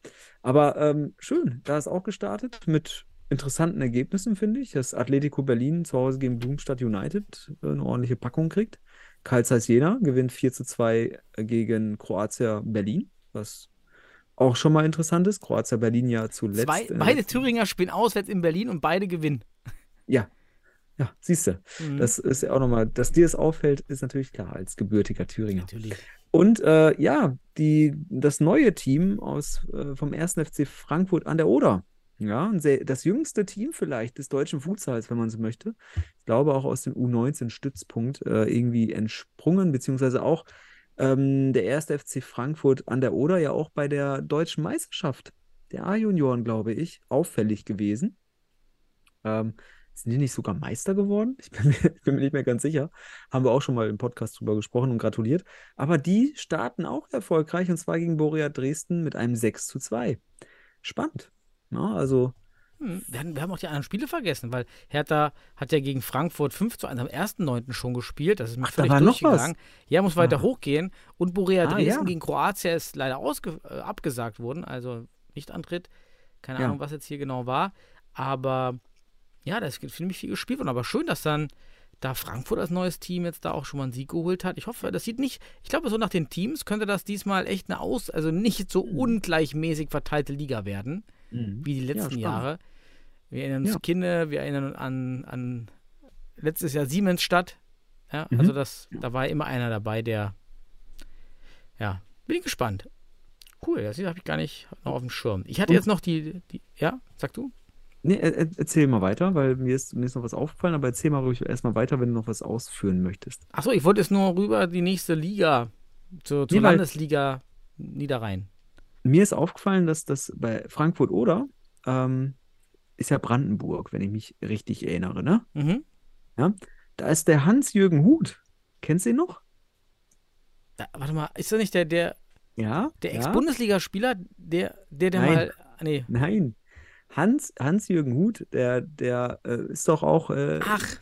aber ähm, schön, da ist auch gestartet mit interessanten Ergebnissen, finde ich, dass Atletico Berlin zu Hause gegen Blumstadt United äh, eine ordentliche Packung kriegt. Karl Zeiss Jena gewinnt 4 zu 2 gegen Kroatia Berlin, was auch schon mal interessant ist. Kroatia Berlin ja zuletzt. Zwei, äh, beide Thüringer spielen auswärts in Berlin und beide gewinnen. Ja, ja, siehst du. Mhm. Das ist ja auch nochmal, dass dir das auffällt, ist natürlich klar als gebürtiger Thüringer. Natürlich. Und äh, ja, die, das neue Team aus, äh, vom 1. FC Frankfurt an der Oder. Ja, sehr, das jüngste Team vielleicht des deutschen Futsals, wenn man so möchte. Ich glaube auch aus dem U19-Stützpunkt äh, irgendwie entsprungen, beziehungsweise auch ähm, der 1. FC Frankfurt an der Oder ja auch bei der deutschen Meisterschaft der A-Junioren, glaube ich, auffällig gewesen. Ähm, sind die nicht sogar Meister geworden? Ich bin mir, (laughs) bin mir nicht mehr ganz sicher. Haben wir auch schon mal im Podcast drüber gesprochen und gratuliert. Aber die starten auch erfolgreich und zwar gegen Borussia Dresden mit einem 6 zu 2. Spannend. Ja, also, Hm, Wir haben, wir haben auch die anderen Spiele vergessen, weil Hertha hat ja gegen Frankfurt 5 zu 1 am 1.9. schon gespielt. Das ist mir Ach, da völlig war noch was? durchgegangen. Ja, muss weiter Ah. hochgehen. Und Borea Ah, Dresden ja. gegen Kroatien ist leider äh, abgesagt worden, also nicht Antritt. Keine Ja. Ahnung, was jetzt hier genau war. Aber ja, das ist ziemlich viel gespielt worden. Aber schön, dass dann da Frankfurt als neues Team jetzt da auch schon mal einen Sieg geholt hat. Ich hoffe, das sieht nicht, ich glaube, so nach den Teams könnte das diesmal echt eine Aus, also nicht so Mhm. ungleichmäßig verteilte Liga werden wie die letzten spannend. Jahre. Wir erinnern uns Ja. Kinne, wir erinnern uns an, an letztes Jahr Siemensstadt. Ja, Mhm. also das, da war immer einer dabei, der ja, bin ich gespannt. Cool, das habe ich gar nicht noch auf dem Schirm. Ich hatte Und- jetzt noch die, die ja, sag du? Nee, er, er- erzähl mal weiter, weil mir ist, mir ist noch was aufgefallen, aber erzähl mal ruhig erstmal weiter, wenn du noch was ausführen möchtest. Achso, ich wollte jetzt nur rüber die nächste Liga, zur, zur Nee, Landesliga Niederrhein. Mir ist aufgefallen, dass das bei Frankfurt oder ähm, ist ja Brandenburg, wenn ich mich richtig erinnere, ne? Mhm. Da ist der Hans-Jürgen Huth. Kennst du ihn noch? Da, warte mal, ist das nicht der, der, Ja? der ja? Ex-Bundesligaspieler, der, der, der Nein. mal. Nee. Nein. Hans, Hans-Jürgen Huth, der, der äh, ist doch auch äh, Ach, ja,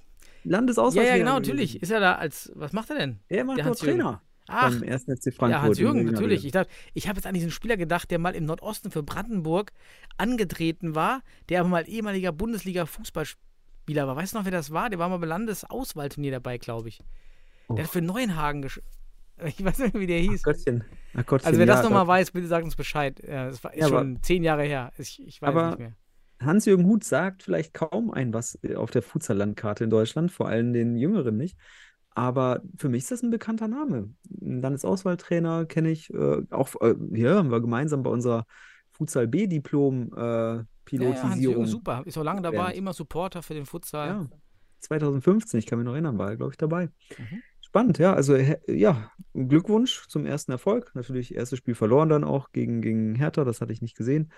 Landesauswahl. ja, genau, natürlich. Ist er da als. Was macht er denn? Er macht der doch. Trainer Ach, beim 1. FC Frankfurt. ja, Hans-Jürgen, natürlich. Ich, dachte- ich habe jetzt an diesen Spieler gedacht, der mal im Nordosten für Brandenburg angetreten war, der aber mal ehemaliger Bundesliga-Fußballspieler war. Weißt du noch, wer das war? Der war mal beim Landesauswahlturnier dabei, glaube ich. Oh. Der hat für Neuenhagen gesch (laughs) Ich weiß nicht, mehr, wie der hieß. Gottchen. Ach Gottchen, Also wer das ja, nochmal weiß, bitte sagt uns Bescheid. Ja, das war, ist Ja, schon zehn Jahre her. Ich, ich weiß Aber- nicht mehr. Hans-Jürgen Huth sagt vielleicht kaum ein was äh, auf der Futsal-Landkarte in Deutschland, vor allem den Jüngeren nicht. Aber für mich ist das ein bekannter Name. Ein Landesauswahltrainer kenne ich. Äh, auch äh, hier haben wir gemeinsam bei unserer Futsal B-Diplom äh, Ja, ja, Pilotisierung. Hans-Jürgen, super. Ist auch lange dabei, immer Supporter für den Futsal. Ja, 2015, ich kann mich noch erinnern, war er, glaube ich, dabei. Mhm. Spannend, ja. Also, ja, Glückwunsch zum ersten Erfolg. Natürlich, erstes Spiel verloren dann auch gegen, gegen Hertha, das hatte ich nicht gesehen.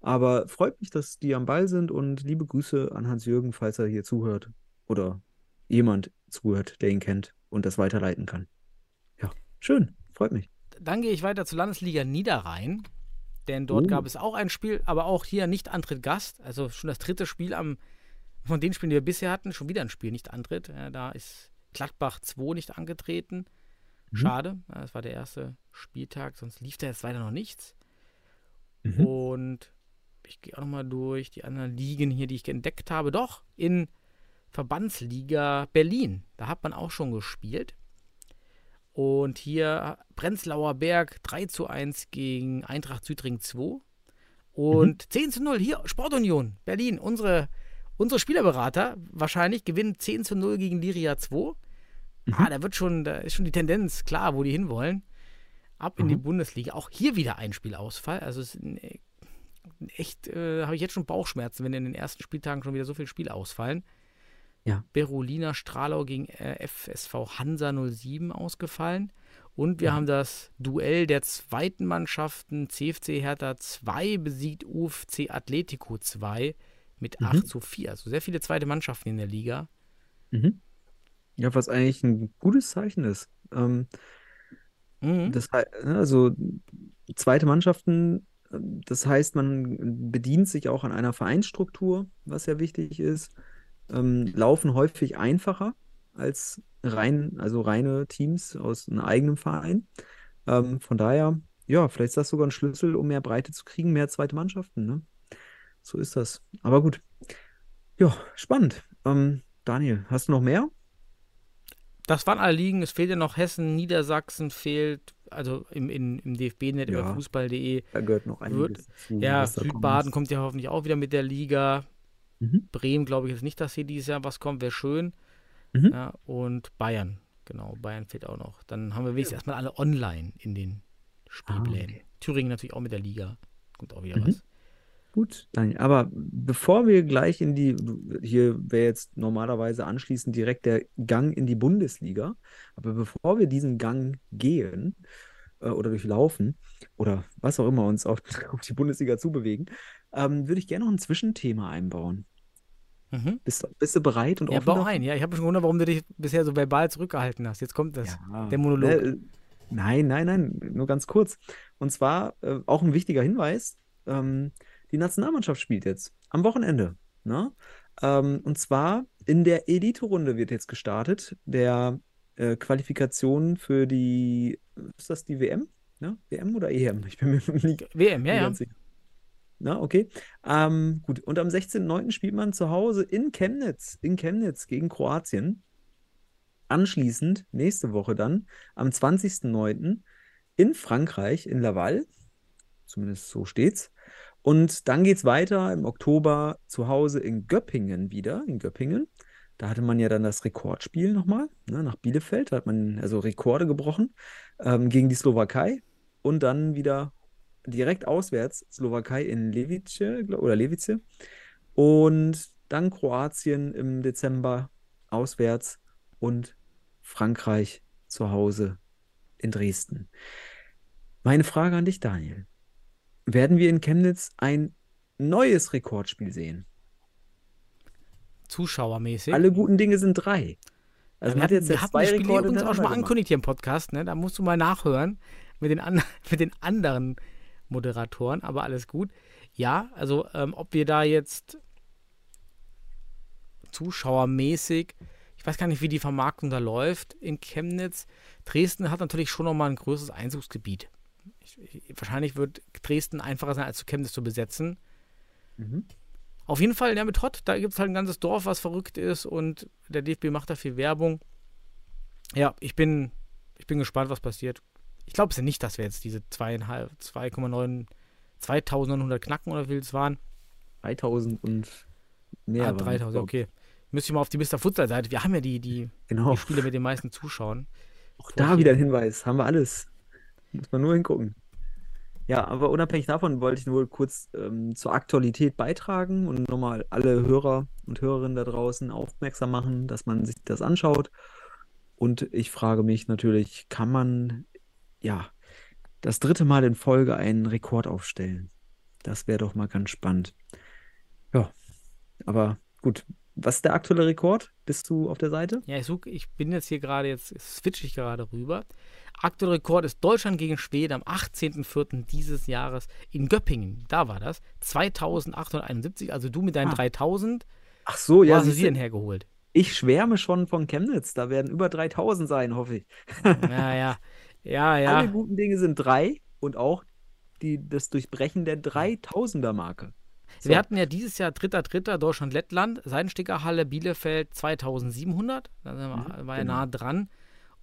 Aber freut mich, dass die am Ball sind und liebe Grüße an Hans-Jürgen, falls er hier zuhört oder jemand zuhört, der ihn kennt und das weiterleiten kann. Ja, schön, freut mich. Dann gehe ich weiter zur Landesliga Niederrhein. Denn dort Oh. gab es auch ein Spiel, aber auch hier nicht Antritt Gast. Also schon das dritte Spiel am, von den Spielen, die wir bisher hatten, schon wieder ein Spiel, nicht Antritt. Ja, da ist Gladbach 2 nicht angetreten. Mhm. Schade. Ja, das war der erste Spieltag, sonst lief da jetzt weiter noch nichts. Mhm. Und ich gehe auch nochmal durch die anderen Ligen hier, die ich entdeckt habe. Doch, in Verbandsliga Berlin. Da hat man auch schon gespielt. Und hier Prenzlauer Berg 3 zu 1 gegen Eintracht Südring 2. Und 10 zu 0 hier, Sportunion Berlin. Unsere, unsere Spielerberater wahrscheinlich gewinnen 10 zu 0 gegen Liria 2. Ah, da wird schon, da ist schon die Tendenz klar, wo die hinwollen. Ab in die Mhm. Bundesliga. Auch hier wieder ein Spielausfall. Also es ist ein, äh, echt, äh, habe ich jetzt schon Bauchschmerzen, wenn in den ersten Spieltagen schon wieder so viele Spiele ausfallen. Ja. Berolina Stralau gegen äh, FSV Hansa 07 ausgefallen. Und wir haben das Duell der zweiten Mannschaften. CFC Hertha 2 besiegt UFC Atletico 2 mit Mhm. 8 zu 4. Also sehr viele zweite Mannschaften in der Liga. Mhm. Ja, was eigentlich ein gutes Zeichen ist. Ähm, Mhm. das, hei- also zweite Mannschaften, das heißt, man bedient sich auch an einer Vereinsstruktur, was ja wichtig ist, ähm, laufen häufig einfacher als rein, also reine Teams aus einem eigenen Verein. Ähm, von daher, ja, vielleicht ist das sogar ein Schlüssel, um mehr Breite zu kriegen, mehr zweite Mannschaften, ne? So ist das. Aber gut. Ja, spannend. Ähm, Daniel, hast du noch mehr? Das waren alle Ligen. Es fehlt ja noch Hessen, Niedersachsen fehlt, also im, im, im DFB-Net über Ja. fußball.de. Da gehört noch Wird- einiges zu, Ja, Südbaden muss. kommt ja hoffentlich auch wieder mit der Liga. Mhm. Bremen glaube ich jetzt nicht, dass hier dieses Jahr was kommt, wäre schön. Mhm. Ja, und Bayern, genau, Bayern fehlt auch noch. Dann haben wir wenigstens erstmal alle online in den Spielplänen. Ah, okay. Thüringen natürlich auch mit der Liga. Kommt auch wieder Mhm. was. Gut, Daniel. Aber bevor wir gleich in die, hier wäre jetzt normalerweise anschließend direkt der Gang in die Bundesliga. Aber bevor wir diesen Gang gehen äh, oder durchlaufen oder was auch immer uns auf, (laughs) auf die Bundesliga zubewegen, ähm, würde ich gerne noch ein Zwischenthema einbauen. Mhm. Bist, du- bist du bereit und Ja, offen bau dafür? ein. Ja, ich habe schon gewundert, warum du dich bisher so verbal zurückgehalten hast. Jetzt kommt das. Ja, der Monolog. äh, nein, nein, nein, nur ganz kurz. Und zwar äh, auch ein wichtiger Hinweis: ähm, Die Nationalmannschaft spielt jetzt am Wochenende. Ne? Ähm, und zwar in der Elite-Runde wird jetzt gestartet, der äh, Qualifikation für die, ist das die WM? Ne? WM oder EM? Ich bin mir (laughs) nicht, WM, ja, ja. sicher. Na, okay. Ähm, gut. Und am 16.09. spielt man zu Hause in Chemnitz, in Chemnitz gegen Kroatien. Anschließend, nächste Woche dann, am 20.09. in Frankreich, in Laval. Zumindest so steht's. Und dann geht's weiter im Oktober zu Hause in Göppingen wieder, in Göppingen. Da hatte man ja dann das Rekordspiel nochmal, ne, nach Bielefeld. Da hat man also Rekorde gebrochen ähm, gegen die Slowakei. Und dann wieder direkt auswärts Slowakei in Levice oder Levice. Und dann Kroatien im Dezember auswärts und Frankreich zu Hause in Dresden. Meine Frage an dich, Daniel. Werden wir in Chemnitz ein neues Rekordspiel sehen? Zuschauermäßig. Alle guten Dinge sind drei. Also wir man hat jetzt ja wir zwei Spiele Rekorde uns auch schon mal angekündigt hier im Podcast, ne? Da musst du mal nachhören mit den, an, (laughs) mit den anderen Moderatoren, aber alles gut. Ja, also ähm, ob wir da jetzt zuschauermäßig, ich weiß gar nicht, wie die Vermarktung da läuft in Chemnitz. Dresden hat natürlich schon nochmal ein größeres Einzugsgebiet. Ich, ich, wahrscheinlich wird Dresden einfacher sein, als zu Chemnitz zu besetzen. Mhm. Auf jeden Fall, ja, mit Hott, da gibt es halt ein ganzes Dorf, was verrückt ist und der DFB macht da viel Werbung. Ja, ich bin, ich bin gespannt, was passiert. Ich glaube es ja nicht, dass wir jetzt diese 2,5, 2,9, 2900 knacken oder wie viel es waren. 3000 und mehr. ah, waren, 3000, glaub- okay. Müsste ich mal auf die Mr. Futsal-Seite. Wir haben ja die, die, Genau. die Spiele mit den meisten Zuschauern. Auch da wieder ein Hinweis. Haben wir alles. Muss man nur hingucken. Ja, aber unabhängig davon wollte ich nur kurz ähm, zur Aktualität beitragen und nochmal alle Hörer und Hörerinnen da draußen aufmerksam machen, dass man sich das anschaut. Und ich frage mich natürlich, kann man ja das dritte Mal in Folge einen Rekord aufstellen? Das wäre doch mal ganz spannend. Ja, aber gut. Was ist der aktuelle Rekord? Bist du auf der Seite? Ja, ich suche, ich bin jetzt hier gerade, jetzt switche ich gerade rüber. Aktueller Rekord ist Deutschland gegen Schweden am 18.04. dieses Jahres in Göppingen. Da war das. 2871, also du mit deinen Ah. 3000. Ach so, Wo ja, hast du siehst sie du, denn hergeholt? ich schwärme schon von Chemnitz. Da werden über 3000 sein, hoffe ich. (laughs) Ja, ja. Ja, ja. Alle guten Dinge sind drei und auch die, das Durchbrechen der 3000er-Marke. So. Wir hatten ja dieses Jahr 3.3. Deutschland-Lettland, Seidenstickerhalle, Bielefeld 2700. Da sind wir, Mhm, war ja genau. nah dran.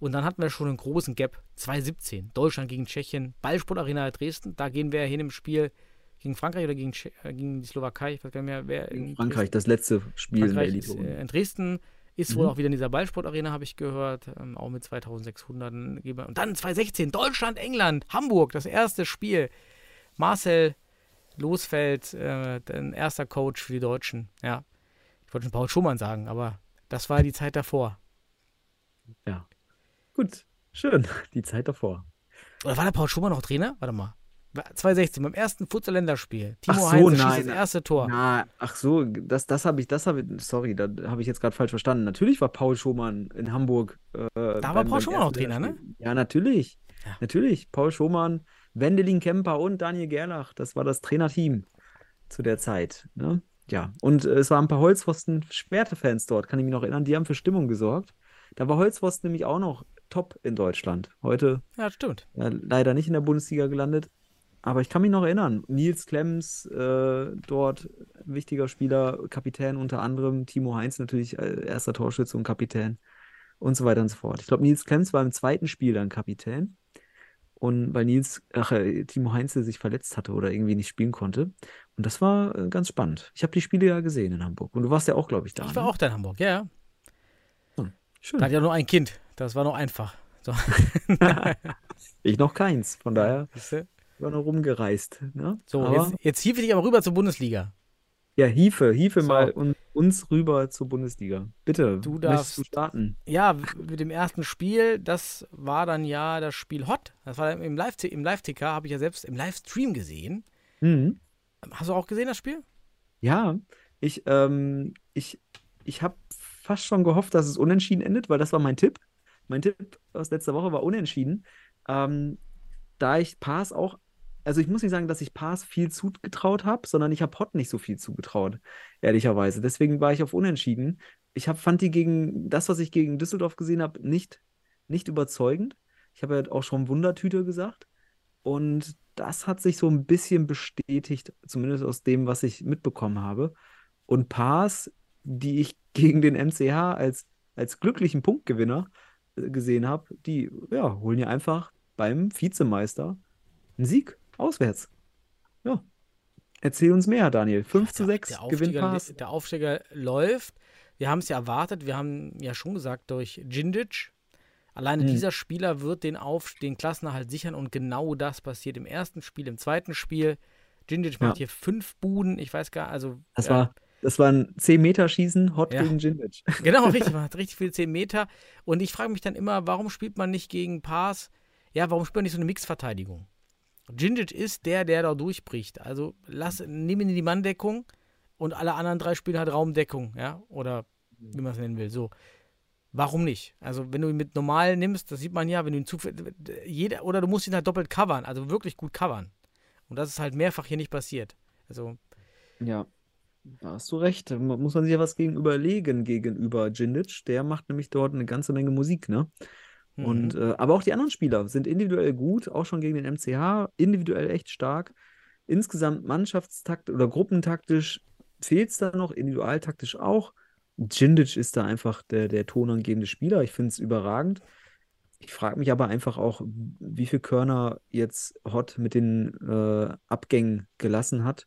Und dann hatten wir schon einen großen Gap. 2017. Deutschland gegen Tschechien, Ballsportarena Dresden. Da gehen wir hin im Spiel gegen Frankreich oder gegen, Tsche- äh, gegen die Slowakei. Ich weiß gar nicht mehr, wer in Frankreich, das letzte Spiel in ist, äh, in Dresden ist wohl Mhm. auch wieder in dieser Ballsportarena, habe ich gehört. Ähm, auch mit 2600. Dann gehen wir- Und dann 2016, Deutschland, England, Hamburg, das erste Spiel. Marcel Losfeld, äh, dein erster Coach für die Deutschen. Ja, ich wollte schon Paul Schumann sagen, aber das war die Zeit davor. Ja. Gut, schön. (laughs) Die Zeit davor. Oder war der Paul Schumann noch Trainer? Warte mal. 2016, beim ersten Futsal-Länderspiel. Timo so, Heinze schießt das erste Tor. Na, ach so, das, das habe ich, das habe ich, sorry, da habe ich jetzt gerade falsch verstanden. Natürlich war Paul Schomann in Hamburg. Äh, Da war beim- Paul beim Schomann auch Trainer, ne? Ja, natürlich. Ja. Natürlich. Paul Schomann, Wendelin Kemper und Daniel Gerlach. Das war das Trainerteam zu der Zeit. Ne? Ja, und äh, es waren ein paar Holzpfosten-Schwerte-Fans dort, kann ich mich noch erinnern. Die haben für Stimmung gesorgt. Da war Holzpfosten nämlich auch noch top in Deutschland. Heute Ja, stimmt. ja, leider nicht in der Bundesliga gelandet. Aber ich kann mich noch erinnern. Nils Klemms, äh, dort wichtiger Spieler, Kapitän unter anderem. Timo Heinz natürlich äh, erster Torschütze und Kapitän und so weiter und so fort. Ich glaube, Nils Klemms war im zweiten Spiel dann Kapitän. Und weil Nils, ach, äh, Timo Heinze sich verletzt hatte oder irgendwie nicht spielen konnte. Und das war äh, ganz spannend. Ich habe die Spiele ja gesehen in Hamburg. Und du warst ja auch, glaube ich, da. Ich war ne? auch da in Hamburg, ja, ja. Schön. Da hat ja nur ein Kind. Das war noch einfach. So, (laughs) Ich noch keins. Von daher war nur rumgereist. Ne? so jetzt, jetzt hief ich dich aber rüber zur Bundesliga. Ja, hiefe, hiefe So. mal un, uns rüber zur Bundesliga. Bitte, Du darfst- du starten? Ja, mit dem ersten Spiel, das war dann ja das Spiel Hot. Das war im Live- im Live-Ticker, habe ich ja selbst im Livestream gesehen. Mhm. Hast du auch gesehen, das Spiel? Ja, ich, ähm, ich, ich habe fast schon gehofft, dass es unentschieden endet, weil das war mein Tipp. Mein Tipp aus letzter Woche war unentschieden. Ähm, da ich Paas auch, also ich muss nicht sagen, dass ich Paas viel zugetraut habe, sondern ich habe Hot nicht so viel zugetraut, ehrlicherweise. Deswegen war ich auf unentschieden. Ich hab, fand die gegen das, was ich gegen Düsseldorf gesehen habe, nicht, nicht überzeugend. Ich habe ja auch schon Wundertüte gesagt. Und das hat sich so ein bisschen bestätigt, zumindest aus dem, was ich mitbekommen habe. Und Paas, die ich (laughs) gegen den MCH als, als glücklichen Punktgewinner äh, gesehen habe, die ja, holen ja einfach beim Vizemeister einen Sieg auswärts. Ja. Erzähl uns mehr, Daniel. 5 zu 6 Der gewinnt Aufsteiger, Paas. der Aufsteiger läuft. Wir haben es ja erwartet. Wir haben ja schon gesagt, durch Djindjic. Alleine Hm. dieser Spieler wird den, Auf den Klassenerhalt sichern und genau das passiert im ersten Spiel, im zweiten Spiel. Djindjic macht Ja. hier fünf Buden. Ich weiß gar, also. Das ja, war, das war ein 10-Meter-Schießen, Hot Ja. gegen Djindjic. (laughs) Genau, (laughs) richtig. Man hat richtig viel 10 Meter. Und ich frage mich dann immer, warum spielt man nicht gegen Paas? Ja, warum spielt man nicht so eine Mixverteidigung? Djindjic ist der, der da durchbricht. Also lass, nimm ihn in die Manndeckung und alle anderen drei spielen halt Raumdeckung, ja, oder wie man es nennen will. So. Warum nicht? Also, wenn du ihn mit normal nimmst, das sieht man ja, wenn du ihn zu. Jeder, oder du musst ihn halt doppelt covern, also wirklich gut covern. Und das ist halt mehrfach hier nicht passiert. Also, Ja, da hast du recht. Da mu- muss man sich ja was gegenüberlegen gegenüber Djindjic. Der macht nämlich dort eine ganze Menge Musik, ne? Mhm. Und, äh, aber auch die anderen Spieler sind individuell gut, auch schon gegen den MCH, individuell echt stark. Insgesamt Mannschaftstakt oder gruppentaktisch fehlt es da noch, individualtaktisch auch. Djindjic ist da einfach der, der tonangebende Spieler. Ich finde es überragend. Ich frage mich aber einfach auch, wie viel Körner jetzt Hott mit den äh, Abgängen gelassen hat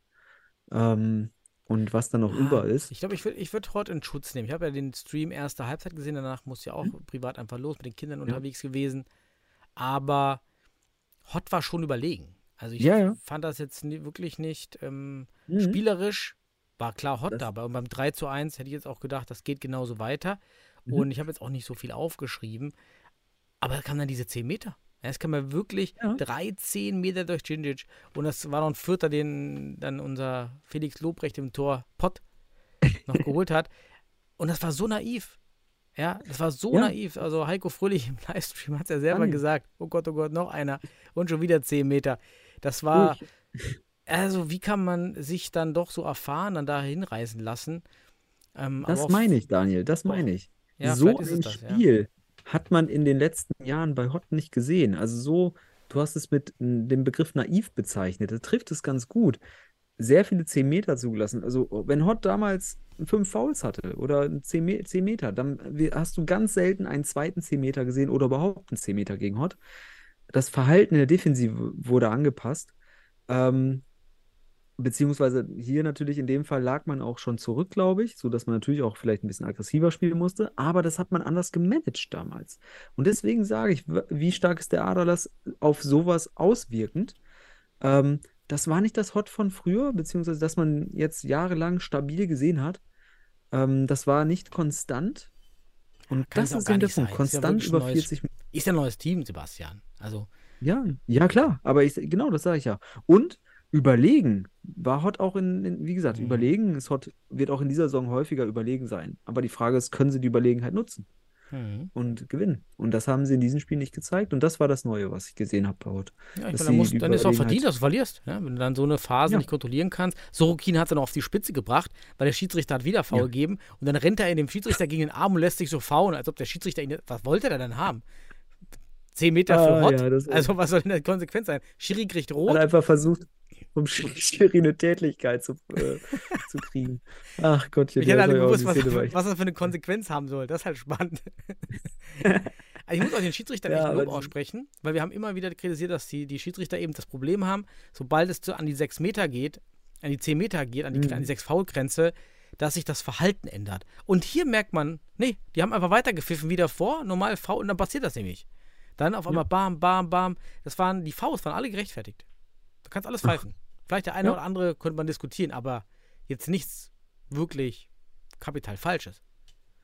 ähm, und was da noch Ah, über ist. Ich glaube, ich würde ich würd Hort in Schutz nehmen. Ich habe ja den Stream erste Halbzeit gesehen, danach muss ja auch privat einfach los, mit den Kindern unterwegs gewesen. Aber Hot war schon überlegen. Also ich Ja, ja. fand das jetzt wirklich nicht ähm, Mhm. spielerisch. War klar Hot Das- dabei. Und beim 3 zu 1 hätte ich jetzt auch gedacht, das geht genauso weiter. Mhm. Und ich habe jetzt auch nicht so viel aufgeschrieben. Aber da kam dann diese 10 Meter. Es kam ja wirklich Ja. 13 Meter durch Djindjic. Und das war noch ein Vierter, den dann unser Felix Lobrecht im Tor Pott noch geholt hat. (laughs) Und das war so naiv. Ja, das war so Ja. naiv. Also Heiko Fröhlich im Livestream hat es ja selber Daniel. gesagt. Oh Gott, oh Gott, noch einer. Und schon wieder 10 Meter. Das war, also wie kann man sich dann doch so erfahren, dann da hinreißen lassen? Ähm, Das meine ich, Daniel, das meine ich. Ja, so ein das. Spiel hat man in den letzten Jahren bei Hott nicht gesehen. Also so, du hast es mit dem Begriff naiv bezeichnet. Das trifft es ganz gut. Sehr viele 10 Meter zugelassen. Also wenn Hott damals fünf Fouls hatte oder 10, Me 10 Meter, dann hast du ganz selten einen zweiten 10 Meter gesehen oder überhaupt einen 10 Meter gegen Hott. Das Verhalten in der Defensive wurde angepasst. Ähm, Beziehungsweise hier natürlich in dem Fall lag man auch schon zurück, glaube ich, sodass man natürlich auch vielleicht ein bisschen aggressiver spielen musste, aber das hat man anders gemanagt damals. Und deswegen sage ich, wie stark ist der Aderlass auf sowas auswirkend? Ähm, das war nicht das Hot von früher, beziehungsweise dass man jetzt jahrelang stabil gesehen hat. Ähm, das war nicht konstant. Und kann das ist eben der. Punkt. Ja Konstant wirklich über ein neues 40 Minuten. Ist ja ein neues Team, Sebastian. Also Ja, ja klar, aber ich, genau, das sage ich ja. Und überlegen war Hot auch in, in wie gesagt, Mhm. überlegen ist Hot, wird auch in dieser Saison häufiger überlegen sein. Aber die Frage ist, können sie die Überlegenheit nutzen Mhm. und gewinnen? Und das haben sie in diesem Spiel nicht gezeigt. Und das war das Neue, was ich gesehen habe bei Hot. Ja, ich meine, dann, die dann ist es auch verdient, dass du verlierst. Ja? Wenn du dann so eine Phase Ja. nicht kontrollieren kannst. Sorokin hat es dann auf die Spitze gebracht, weil der Schiedsrichter hat wieder Foul Ja. gegeben und dann rennt er in dem Schiedsrichter gegen den Arm und lässt sich so faulen, als ob der Schiedsrichter ihn. Was wollte er denn haben? Zehn Meter für Ah, Hot? ja, also, was soll denn die Konsequenz sein? Schiri kriegt Hat rot. einfach versucht, (laughs) Sch- Schiri eine Tätlichkeit zu, äh, (laughs) zu kriegen. Ach Gottchen, Ich ja, hätte alle ja auch gewusst, was, was das für eine Konsequenz haben soll. Das ist halt spannend. (laughs) ich muss auch den Schiedsrichtern Ja, Lob aussprechen, weil wir haben immer wieder kritisiert, dass die, die Schiedsrichter eben das Problem haben, sobald es zu, an die 6 Meter geht, an die 10 Meter geht, an die, Mhm. an die 6 Foul-Grenze, dass sich das Verhalten ändert. Und hier merkt man, nee, die haben einfach weitergepfiffen wie davor, normal Foul, und dann passiert das nämlich. Dann auf einmal bam, bam, bam. Das waren, die Fouls waren alle gerechtfertigt. Du kannst alles pfeifen. Vielleicht der eine Ja. oder andere könnte man diskutieren, aber jetzt nichts wirklich kapital Falsches.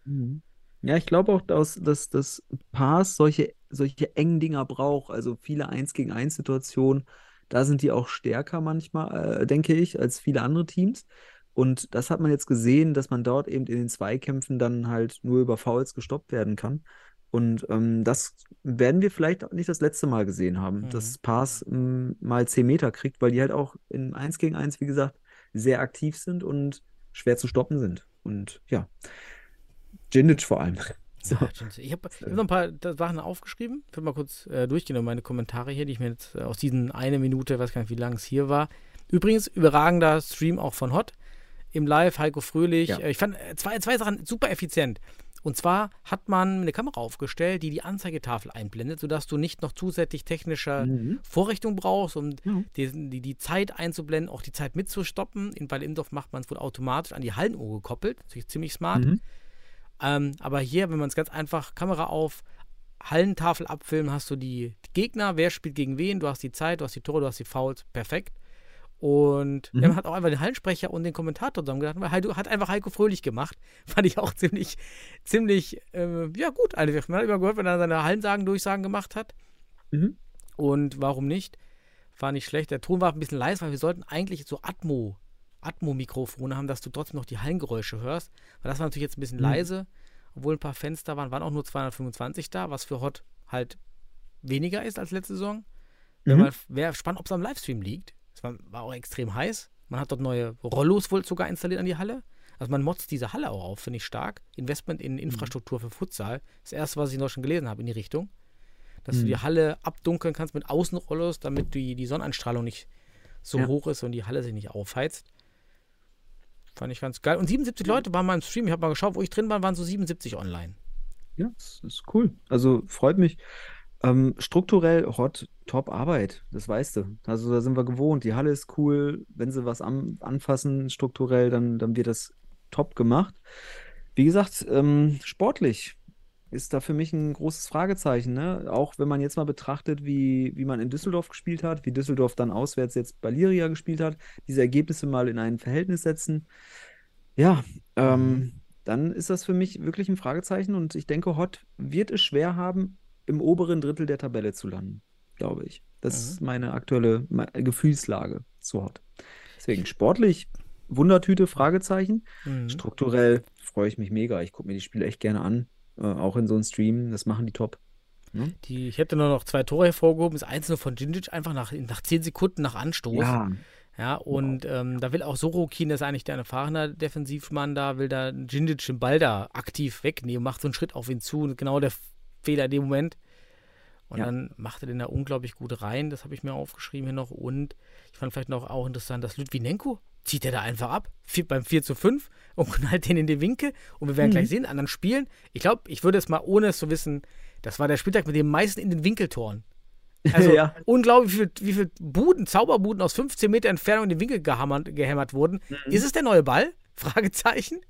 Mhm. Ja, ich glaube auch, dass, dass das Pass solche, solche engen Dinger braucht, also viele 1 gegen 1 Situationen. Da sind die auch stärker manchmal, äh, denke ich, als viele andere Teams. Und das hat man jetzt gesehen, dass man dort eben in den Zweikämpfen dann halt nur über Fouls gestoppt werden kann. Und ähm, das werden wir vielleicht nicht das letzte Mal gesehen haben, Mhm. dass Pass ähm, mal 10 Meter kriegt, weil die halt auch in 1 gegen 1, wie gesagt, sehr aktiv sind und schwer zu stoppen sind. Und ja, Djindjic vor allem. (laughs) So. Ich habe hab noch ein paar Sachen aufgeschrieben. Ich will mal kurz äh, durchgehen und meine Kommentare hier, die ich mir jetzt äh, aus diesen eine Minute, weiß gar nicht, wie lang es hier war. Übrigens, überragender Stream auch von Hot. Im Live, Heiko Fröhlich. Ja. Äh, Ich fand äh, zwei, zwei Sachen super effizient. Und zwar hat man eine Kamera aufgestellt, die die Anzeigetafel einblendet, sodass du nicht noch zusätzlich technische Mhm. Vorrichtung brauchst, um Ja. die, die, die Zeit einzublenden, auch die Zeit mitzustoppen. In, bei Imdorf macht man es wohl automatisch an die Hallenuhr gekoppelt. Natürlich ziemlich smart. Mhm. Ähm, aber hier, wenn man es ganz einfach, Kamera auf, Hallentafel abfilmen, hast du die, die Gegner, wer spielt gegen wen, du hast die Zeit, du hast die Tore, du hast die Fouls, perfekt. Und Mhm. ja, man hat auch einfach den Hallensprecher und den Kommentator zusammen gedacht, weil Heiko, hat einfach Heiko Fröhlich gemacht. (laughs) Fand ich auch ziemlich, ziemlich, äh, ja gut. Einfach. Man hat immer gehört, wenn er seine Hallensagen, Durchsagen gemacht hat. Mhm. Und warum nicht? War nicht schlecht. Der Ton war ein bisschen leise, weil wir sollten eigentlich so Atmo, Atmo-Mikrofone haben, dass du trotzdem noch die Hallengeräusche hörst. Weil das war natürlich jetzt ein bisschen Mhm. leise. Obwohl ein paar Fenster waren, waren auch nur 225 da, was für Hot halt weniger ist als letzte Saison. Mhm. Wäre spannend, ob es am Livestream liegt. Es war, war auch extrem heiß. Man hat dort neue Rollos wohl sogar installiert an die Halle. Also man motzt diese Halle auch auf, finde ich stark. Investment in Infrastruktur für Futsal. Das erste, was ich noch schon gelesen habe in die Richtung. Dass du Mhm. die Halle abdunkeln kannst mit Außenrollos, damit die, die Sonneneinstrahlung nicht so Ja. hoch ist und die Halle sich nicht aufheizt. Fand ich ganz geil. Und 77 Leute waren mal im Stream. Ich habe mal geschaut, wo ich drin war, waren so 77 online. Ja, das ist cool. Also freut mich. Ähm, strukturell Hot, top Arbeit, das weißt du. Also da sind wir gewohnt. Die Halle ist cool. Wenn sie was an, anfassen strukturell, dann, dann wird das top gemacht. Wie gesagt, ähm, sportlich ist da für mich ein großes Fragezeichen. Ne? Auch wenn man jetzt mal betrachtet, wie, wie man in Düsseldorf gespielt hat, wie Düsseldorf dann auswärts jetzt bei Liria gespielt hat, diese Ergebnisse mal in ein Verhältnis setzen. Ja, ähm, dann ist das für mich wirklich ein Fragezeichen und ich denke, Hot wird es schwer haben, im oberen Drittel der Tabelle zu landen, glaube ich. Das ist meine aktuelle Gefühlslage zu Hot. Deswegen sportlich, Wundertüte, Fragezeichen. Mhm. Strukturell freue ich mich mega. Ich gucke mir die Spiele echt gerne an, äh, auch in so einem Stream. Das machen die top. Die, ich hätte nur noch zwei Tore hervorgehoben. Das einzelne von Djindjic einfach nach, nach 10 Sekunden nach Anstoß. Ja, Ja, und ähm, da will auch Sorokin, das ist eigentlich der erfahrene Defensivmann da, will da Djindjic den Ball da aktiv wegnehmen, macht so einen Schritt auf ihn zu. Und genau der Fehler in dem Moment. Und Ja. dann macht er den da unglaublich gut rein. Das habe ich mir aufgeschrieben hier noch. Und ich fand vielleicht noch auch interessant, dass Ludwinenko zieht er da einfach ab, vier, beim 4 zu 5 und (laughs) knallt den in die Winkel. Und wir werden Mhm. gleich sehen, anderen Spielen. Ich glaube, ich würde es mal, ohne es zu wissen, das war der Spieltag mit den meisten in den Winkeltoren. Also (laughs) Ja. unglaublich, wie viel, wie viel Buden, Zauberbuden aus 15 Meter Entfernung in den Winkel gehammert, gehämmert wurden. Mhm. Ist es der neue Ball? (laughs) Fragezeichen.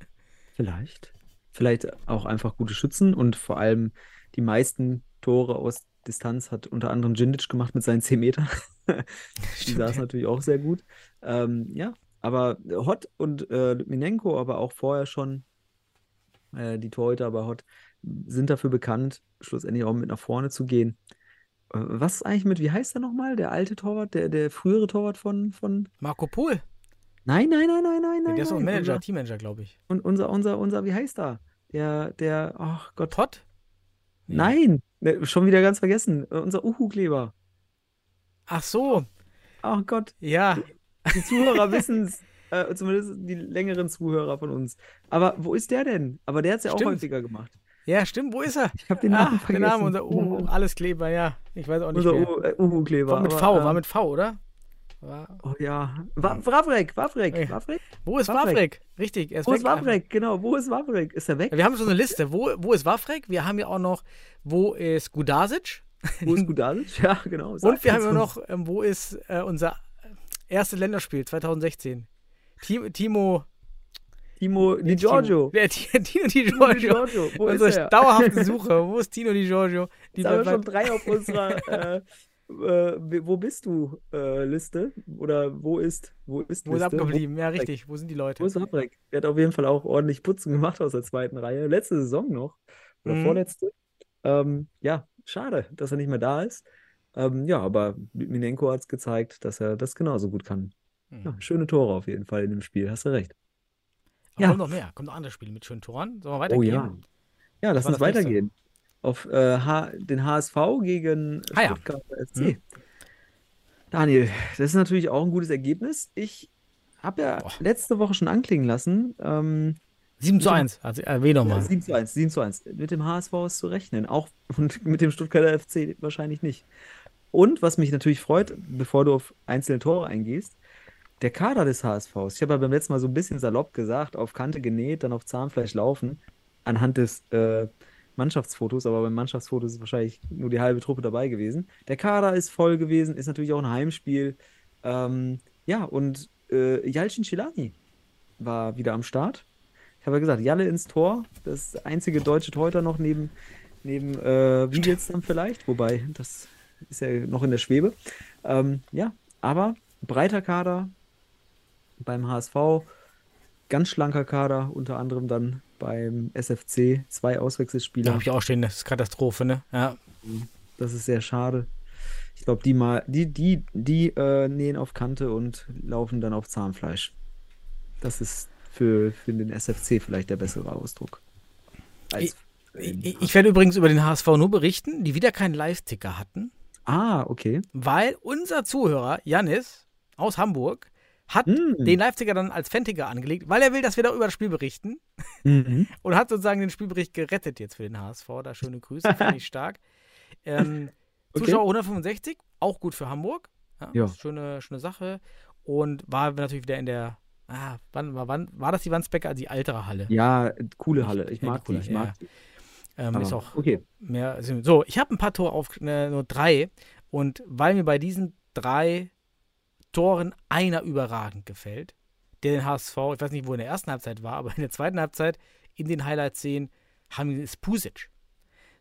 vielleicht. Vielleicht auch einfach gute Schützen und vor allem die meisten Tore aus Distanz hat unter anderem Djindjic gemacht mit seinen 10 Metern. (laughs) Die saß natürlich auch sehr gut. Ähm, ja, aber Hot und äh, Minenko, aber auch vorher schon äh, die Torhüter bei Hot sind dafür bekannt, schlussendlich auch mit nach vorne zu gehen. was ist eigentlich mit, wie heißt der nochmal? Der alte Torwart, der, der frühere Torwart von, von. Marco Pohl. Nein, nein, nein, nein, nein, nein. der ist nein. Manager, Teammanager, glaube ich. und unser, unser, unser, wie heißt er? Der, der, ach Gott. Todd? Nein, ne, schon wieder ganz vergessen. Äh, Unser Uhu-Kleber. Ach so, Ach Gott, ja. die Zuhörer wissen es. Äh, zumindest die längeren Zuhörer von uns. Aber wo ist der denn? Aber der hat es ja auch Stimmt. häufiger gemacht. Ja, stimmt, wo ist er? Ich habe den Namen der vergessen. Name, unser Uhu, alles Kleber, ja. Ich weiß auch nicht Unser äh, Uhu-Kleber. War mit aber, V, war mit V, oder? Oh ja. Wa Wawrek, Wawrek, Ja. Wawrek? wo ist. Wawrek? Richtig, er ist Wo ist Wawrek? Genau, wo ist Wawrek? Ist er weg? Wir haben schon eine Liste. Wo, wo ist Wawrek? Wir haben ja auch noch, wo ist Gudasic? Wo ist Gudalic? Ja, genau. Und wir haben ja noch, ähm, wo ist äh, unser erstes Länderspiel 2016? Ti- Timo. Timo Di Giorgio. Timo, Timo Di Giorgio. Giorgio. Wo ist Unsere er? dauerhafte Suche. Wo ist Tino Di Giorgio? Die Jetzt haben wir schon drei auf unserer (laughs) äh, Wo bist du äh, Liste? Oder wo ist, wo ist wo ist Liste? abgeblieben? Ja, richtig. Wo sind die Leute? wo ist Wawrek? Der hat auf jeden Fall auch ordentlich Putzen gemacht aus der zweiten Reihe. Letzte Saison noch. Oder Mhm. vorletzte. Ähm, ja, schade, dass er nicht mehr da ist. Ähm, ja, aber Minenko hat es gezeigt, dass er das genauso gut kann. Hm. Ja, schöne Tore auf jeden Fall in dem Spiel, hast du recht. Aber ja. Kommt noch mehr. Kommt noch andere Spiele mit schönen Toren. Sollen wir weitergehen? Oh ja. Ja, lass uns das nächste? Auf äh, den HSV gegen Ah ja. Stuttgarter FC. Hm. Daniel, das ist natürlich auch ein gutes Ergebnis. Ich habe ja Boah. letzte Woche schon anklingen lassen, ähm, 7 zu 1. Also erwähne ja, nochmal. 7 zu 1, 7 zu 1. Mit dem HSV ist zu rechnen. Auch (laughs) und mit dem Stuttgarter FC wahrscheinlich nicht. Und was mich natürlich freut, bevor du auf einzelne Tore eingehst, der Kader des HSVs. Ich habe ja beim letzten Mal so ein bisschen salopp gesagt, auf Kante genäht, dann auf Zahnfleisch laufen, anhand des äh, Mannschaftsfotos, aber beim Mannschaftsfoto ist wahrscheinlich nur die halbe Truppe dabei gewesen. Der Kader ist voll gewesen, ist natürlich auch ein Heimspiel. Ähm, ja, und äh, Jalcin Celani war wieder am Start. Ich habe ja gesagt, Jalle ins Tor, das einzige deutsche Torhüter noch neben, neben äh, Wiedels dann vielleicht, wobei das ist ja noch in der Schwebe. Ähm, ja, aber breiter Kader beim HSV, ganz schlanker Kader, unter anderem dann beim SFC, zwei Da Auswechselspieler. habe ich auch stehen. Das ist Katastrophe, ne? Ja. Das ist sehr schade. Ich glaube, die mal, die, die, die äh, nähen auf Kante und laufen dann auf Zahnfleisch. Das ist für, für den SFC vielleicht der bessere Ausdruck. Den- Ich, ich werde übrigens über den HSV nur berichten, die wieder keinen Live-Ticker hatten, ah, okay. weil unser Zuhörer, Janis aus Hamburg, hat Hm. den Live-Ticker dann als Fan-Ticker angelegt, weil er will, dass wir da über das Spiel berichten Mhm. (laughs) und hat sozusagen den Spielbericht gerettet jetzt für den HSV. Da schöne Grüße, (laughs) finde ich stark. Ähm, Okay. Zuschauer 165, auch gut für Hamburg. Ja, Schöne, schöne Sache. Und war natürlich wieder in der, ah, wann, war, wann, war das die Wandsbecker, die ältere Halle? Ja, coole Halle. Ich Ja, mag coole, die. Ich ja, mag die. Ähm, ist auch okay. mehr. So, ich habe ein paar Tore auf, äh, nur drei. Und weil mir bei diesen drei Toren einer überragend gefällt, der den HSV, ich weiß nicht, wo in der ersten Halbzeit war, aber in der zweiten Halbzeit in den Highlight-Szenen haben wir ist Pusic.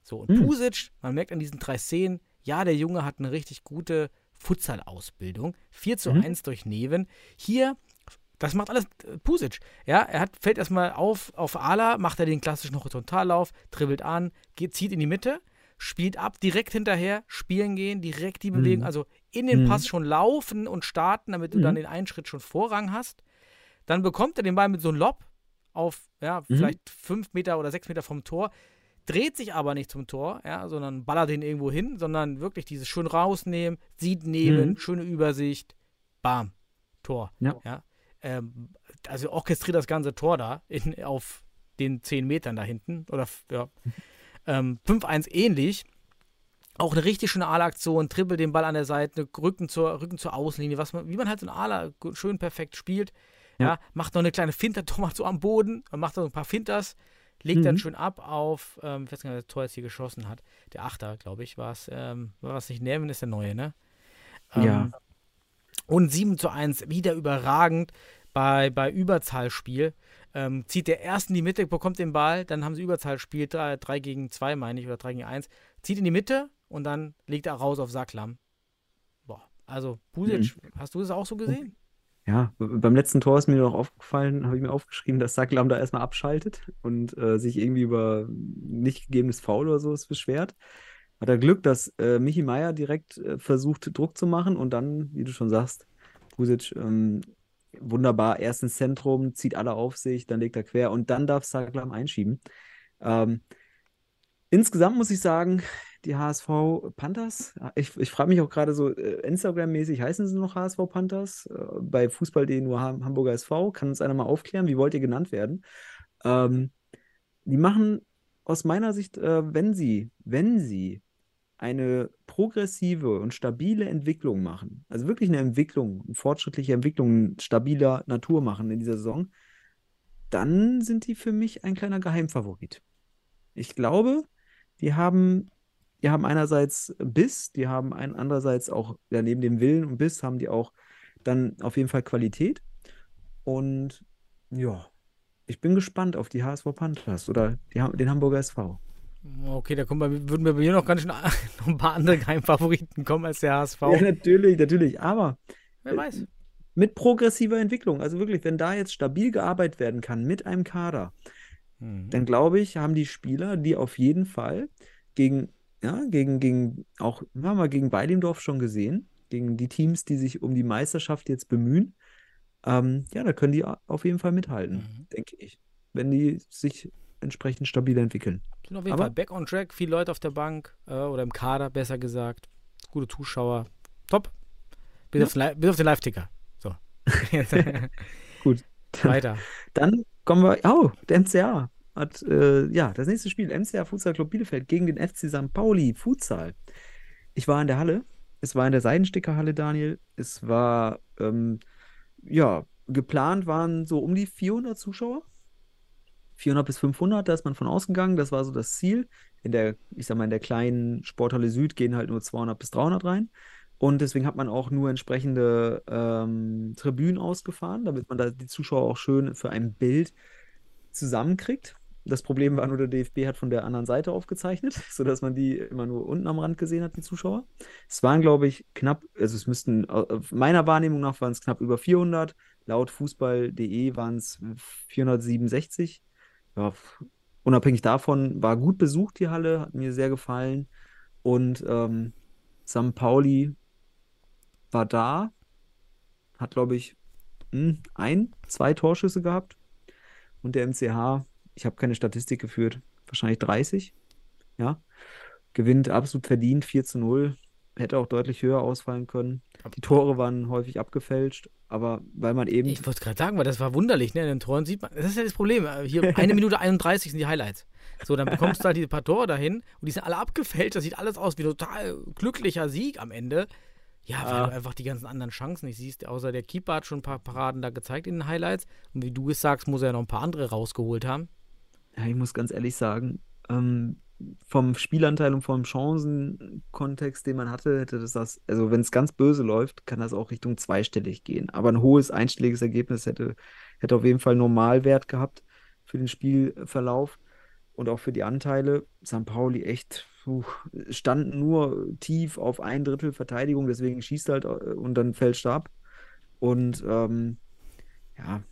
So, und Hm. Pusic, man merkt an diesen drei Szenen, ja, der Junge hat eine richtig gute Futsal-Ausbildung. 4 zu Mhm. 1 durch Neven. Hier, das macht alles äh, Pusic. Ja, er hat, fällt erstmal auf, auf Ala, macht er den klassischen Horizontallauf, dribbelt an, geht, zieht in die Mitte, spielt ab, direkt hinterher, spielen gehen, direkt die Bewegung, Mhm. also in den Mhm. Pass schon laufen und starten, damit du dann Mhm. den einen Schritt schon Vorrang hast. Dann bekommt er den Ball mit so einem Lob auf, ja, Mhm. vielleicht fünf Meter oder sechs Meter vom Tor, dreht sich aber nicht zum Tor, ja, sondern ballert den irgendwo hin, sondern wirklich dieses schön rausnehmen, sieht neben, Mhm. schöne Übersicht, bam, Tor. Ja. Ähm, also orchestriert das ganze Tor da in, auf den zehn Metern da hinten. Oder ja. (laughs) Ähm, 5-1 ähnlich. Auch eine richtig schöne Ala-Aktion, trippelt den Ball an der Seite, Rücken zur, Rücken zur Außenlinie, was man, wie man halt so ein Ala schön perfekt spielt. Ja. Ja. macht noch eine kleine Finter, Thomas so am Boden, macht noch ein paar Finters, legt dann Mhm. schön ab auf, ähm, ich weiß gar nicht, wer das Tor jetzt hier geschossen hat. Der Achter, glaube ich, war es. Ähm, war es nicht Nerven, ist der neue, ne? Ja. Und 7 zu 1, wieder überragend bei, bei Überzahlspiel. Ähm, zieht der erst in die Mitte, bekommt den Ball, dann haben sie Überzahlspiel, 3 gegen 2, meine ich, oder 3 gegen 1. Zieht in die Mitte und dann legt er raus auf Sacklam. Boah, also Pusic, hast du das auch so gesehen? Ja, beim letzten Tor ist mir noch aufgefallen, habe ich mir aufgeschrieben, dass Saklam da erstmal abschaltet und äh, sich irgendwie über nicht gegebenes Foul oder sowas beschwert. hat er Glück, dass äh, Michi Meier direkt äh, versucht, Druck zu machen und dann, wie du schon sagst, Pusic ähm, wunderbar erst ins Zentrum, zieht alle auf sich, dann legt er quer und dann darf Saglam einschieben. Ähm, insgesamt muss ich sagen, die HSV Panthers, ich, ich frage mich auch gerade so, äh, Instagram-mäßig heißen sie noch HSV Panthers? Äh, bei Fußball.de nur Ham- Hamburger SV. Kann uns einer mal aufklären, wie wollt ihr genannt werden? Ähm, die machen aus meiner Sicht, äh, wenn sie, wenn sie eine progressive und stabile Entwicklung machen, also wirklich eine Entwicklung, eine fortschrittliche Entwicklung stabiler Natur machen in dieser Saison, dann sind die für mich ein kleiner Geheimfavorit. Ich glaube, die haben, die haben einerseits Biss, die haben ein, andererseits auch, ja, neben dem Willen und Biss haben die auch dann auf jeden Fall Qualität. Und ja, ich bin gespannt auf die HSV Panthers oder die, den Hamburger SV. Okay, da kommen bei, würden wir bei mir noch ganz schön (laughs) noch ein paar andere Geheimfavoriten kommen als der HSV. Ja, natürlich, natürlich. Aber Wer weiß. mit progressiver Entwicklung, also wirklich, wenn da jetzt stabil gearbeitet werden kann mit einem Kader, Mhm. dann glaube ich, haben die Spieler, die auf jeden Fall gegen, ja, gegen, gegen, auch, wir haben wir gegen Weilendorf schon gesehen, gegen die Teams, die sich um die Meisterschaft jetzt bemühen, ähm, ja, da können die auf jeden Fall mithalten, Mhm. denke ich, wenn die sich entsprechend stabil entwickeln. Sind auf jeden Aber- Fall back on track, viele Leute auf der Bank äh, oder im Kader, besser gesagt. Gute Zuschauer. Top. Bis, Ja. auf, den Live-Ticker. So. (laughs) Gut. (laughs) Weiter. Dann kommen wir, oh, der MCA hat, äh, ja, das nächste Spiel, MCA Futsal Club Bielefeld gegen den FC St. Pauli Futsal. Ich war in der Halle, es war in der Seidenstickerhalle, Daniel. Es war, ähm, ja, geplant waren so um die 400 Zuschauer. 400 bis 500, da ist man von ausgegangen, das war so das Ziel. In der, ich sag mal, in der kleinen Sporthalle Süd gehen halt nur 200 bis 300 rein. Und deswegen hat man auch nur entsprechende ähm, Tribünen ausgefahren, damit man da die Zuschauer auch schön für ein Bild zusammenkriegt. Das Problem war nur, der DFB hat von der anderen Seite aufgezeichnet, (laughs) sodass man die immer nur unten am Rand gesehen hat, die Zuschauer. Es waren, glaube ich, knapp, also es müssten, äh, meiner Wahrnehmung nach waren es knapp über 400. Laut Fußball.de waren es 467. Ja, unabhängig davon war gut besucht die Halle, hat mir sehr gefallen. Und ähm, St. Pauli war da, hat, glaube ich, hm, ein, zwei Torschüsse gehabt. Und der MCH, ich habe keine Statistik geführt, wahrscheinlich 30. Ja. Gewinnt absolut verdient, 4 zu 0. Hätte auch deutlich höher ausfallen können. Die Tore waren häufig abgefälscht, aber weil man eben. Ich wollte gerade sagen, weil das war wunderlich, ne? In den Toren sieht man, das ist ja das Problem. äh, Hier (laughs) eine Minute 31 sind die Highlights. So, dann bekommst du halt diese paar Tore dahin und die sind alle abgefälscht. Das sieht alles aus wie total glücklicher Sieg am Ende. Ja, weil Ah. du einfach die ganzen anderen Chancen nicht siehst. Außer der Keeper hat schon ein paar Paraden da gezeigt in den Highlights. Und wie du es sagst, muss er ja noch ein paar andere rausgeholt haben. Ja, ich muss ganz ehrlich sagen, ähm, vom Spielanteil und vom Chancenkontext, den man hatte, hätte das das, also wenn es ganz böse läuft, kann das auch Richtung zweistellig gehen. Aber ein hohes einstelliges Ergebnis hätte, hätte auf jeden Fall Normalwert gehabt für den Spielverlauf und auch für die Anteile. St. Pauli echt stand nur tief auf ein Drittel Verteidigung, deswegen schießt halt äh, und dann fälscht er ab. Und ähm, ja,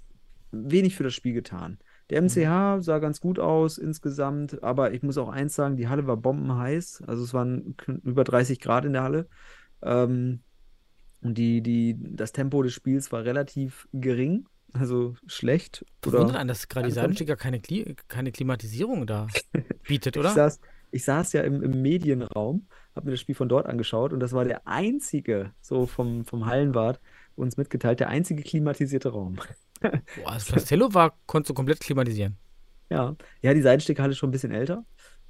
wenig für das Spiel getan. Der MCH sah ganz gut aus insgesamt, aber ich muss auch eins sagen, die Halle war bombenheiß. Also es waren über 30 Grad in der Halle. Ähm, und die, die, das Tempo des Spiels war relativ gering, also schlecht. Oder wundert einen, dass gerade die langsam. Seidensticker keine, Kli keine Klimatisierung da (laughs) bietet, ich oder? saß, ich saß ja im, im Medienraum, habe mir das Spiel von dort angeschaut und das war der einzige, so vom, vom Hallenwart uns mitgeteilt, der einzige klimatisierte Raum. Boah, das Castello war, konntest du komplett klimatisieren. Ja, ja, die Seitenstickhalle ist schon ein bisschen älter.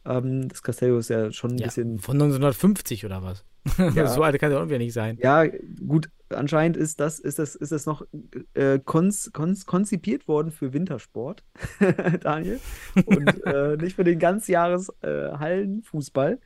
Ähm, das Castello ist ja schon ein Ja, bisschen von 1950 oder was? (laughs) Ja. so alt kann es auch wieder nicht sein. Ja, gut, anscheinend ist das, ist das, ist das noch äh, konz, konz, konzipiert worden für Wintersport, (laughs) Daniel. Und äh, (laughs) nicht für den ganzjahres äh, Hallenfußball,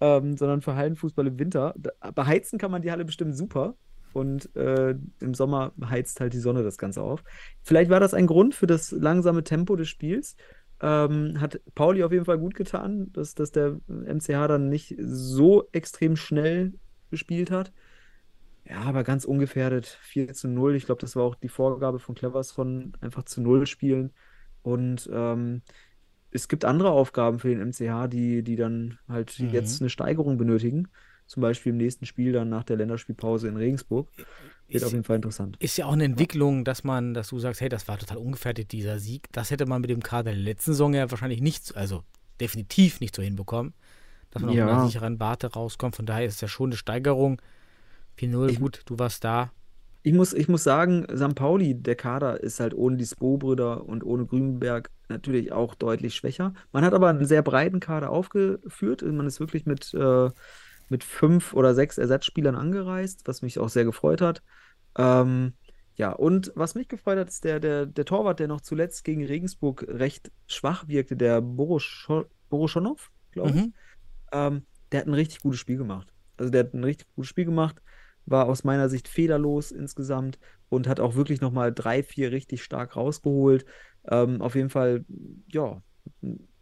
ähm, sondern für Hallenfußball im Winter. Beheizen kann man die Halle bestimmt super. Und äh, im Sommer heizt halt die Sonne das Ganze auf. Vielleicht war das ein Grund für das langsame Tempo des Spiels. Ähm, hat Pauli auf jeden Fall gut getan, dass, dass der MCH dann nicht so extrem schnell gespielt hat. Ja, aber ganz ungefährdet. 4 zu 0. Ich glaube, das war auch die Vorgabe von Clevers von einfach zu 0 spielen. Und ähm, es gibt andere Aufgaben für den MCH, die, die dann halt Mhm. jetzt eine Steigerung benötigen. Zum Beispiel im nächsten Spiel dann nach der Länderspielpause in Regensburg. Wird Ist- auf jeden Fall interessant. Ist ja auch eine Entwicklung, dass man, dass du sagst, hey, das war total ungefertigt, dieser Sieg. Das hätte man mit dem Kader der letzten Saison ja wahrscheinlich nicht, also definitiv nicht so hinbekommen, dass man auf Ja. einer sicheren Warte rauskommt. Von daher ist es ja schon eine Steigerung. 4-0, Ich- gut, du warst da. Ich muss, ich muss sagen, St. Pauli, der Kader ist halt ohne die Spo-Brüder und ohne Grünberg natürlich auch deutlich schwächer. Man hat aber einen sehr breiten Kader aufgeführt. Man ist wirklich mit, äh, mit fünf oder sechs Ersatzspielern angereist, was mich auch sehr gefreut hat. Ähm, ja, und was mich gefreut hat, ist der, der, der Torwart, der noch zuletzt gegen Regensburg recht schwach wirkte, der Boroscho- Boroschonow, glaube ich. Mhm. Ähm, der hat ein richtig gutes Spiel gemacht. Also der hat ein richtig gutes Spiel gemacht, war aus meiner Sicht fehlerlos insgesamt und hat auch wirklich nochmal drei, vier richtig stark rausgeholt. Ähm, auf jeden Fall, ja,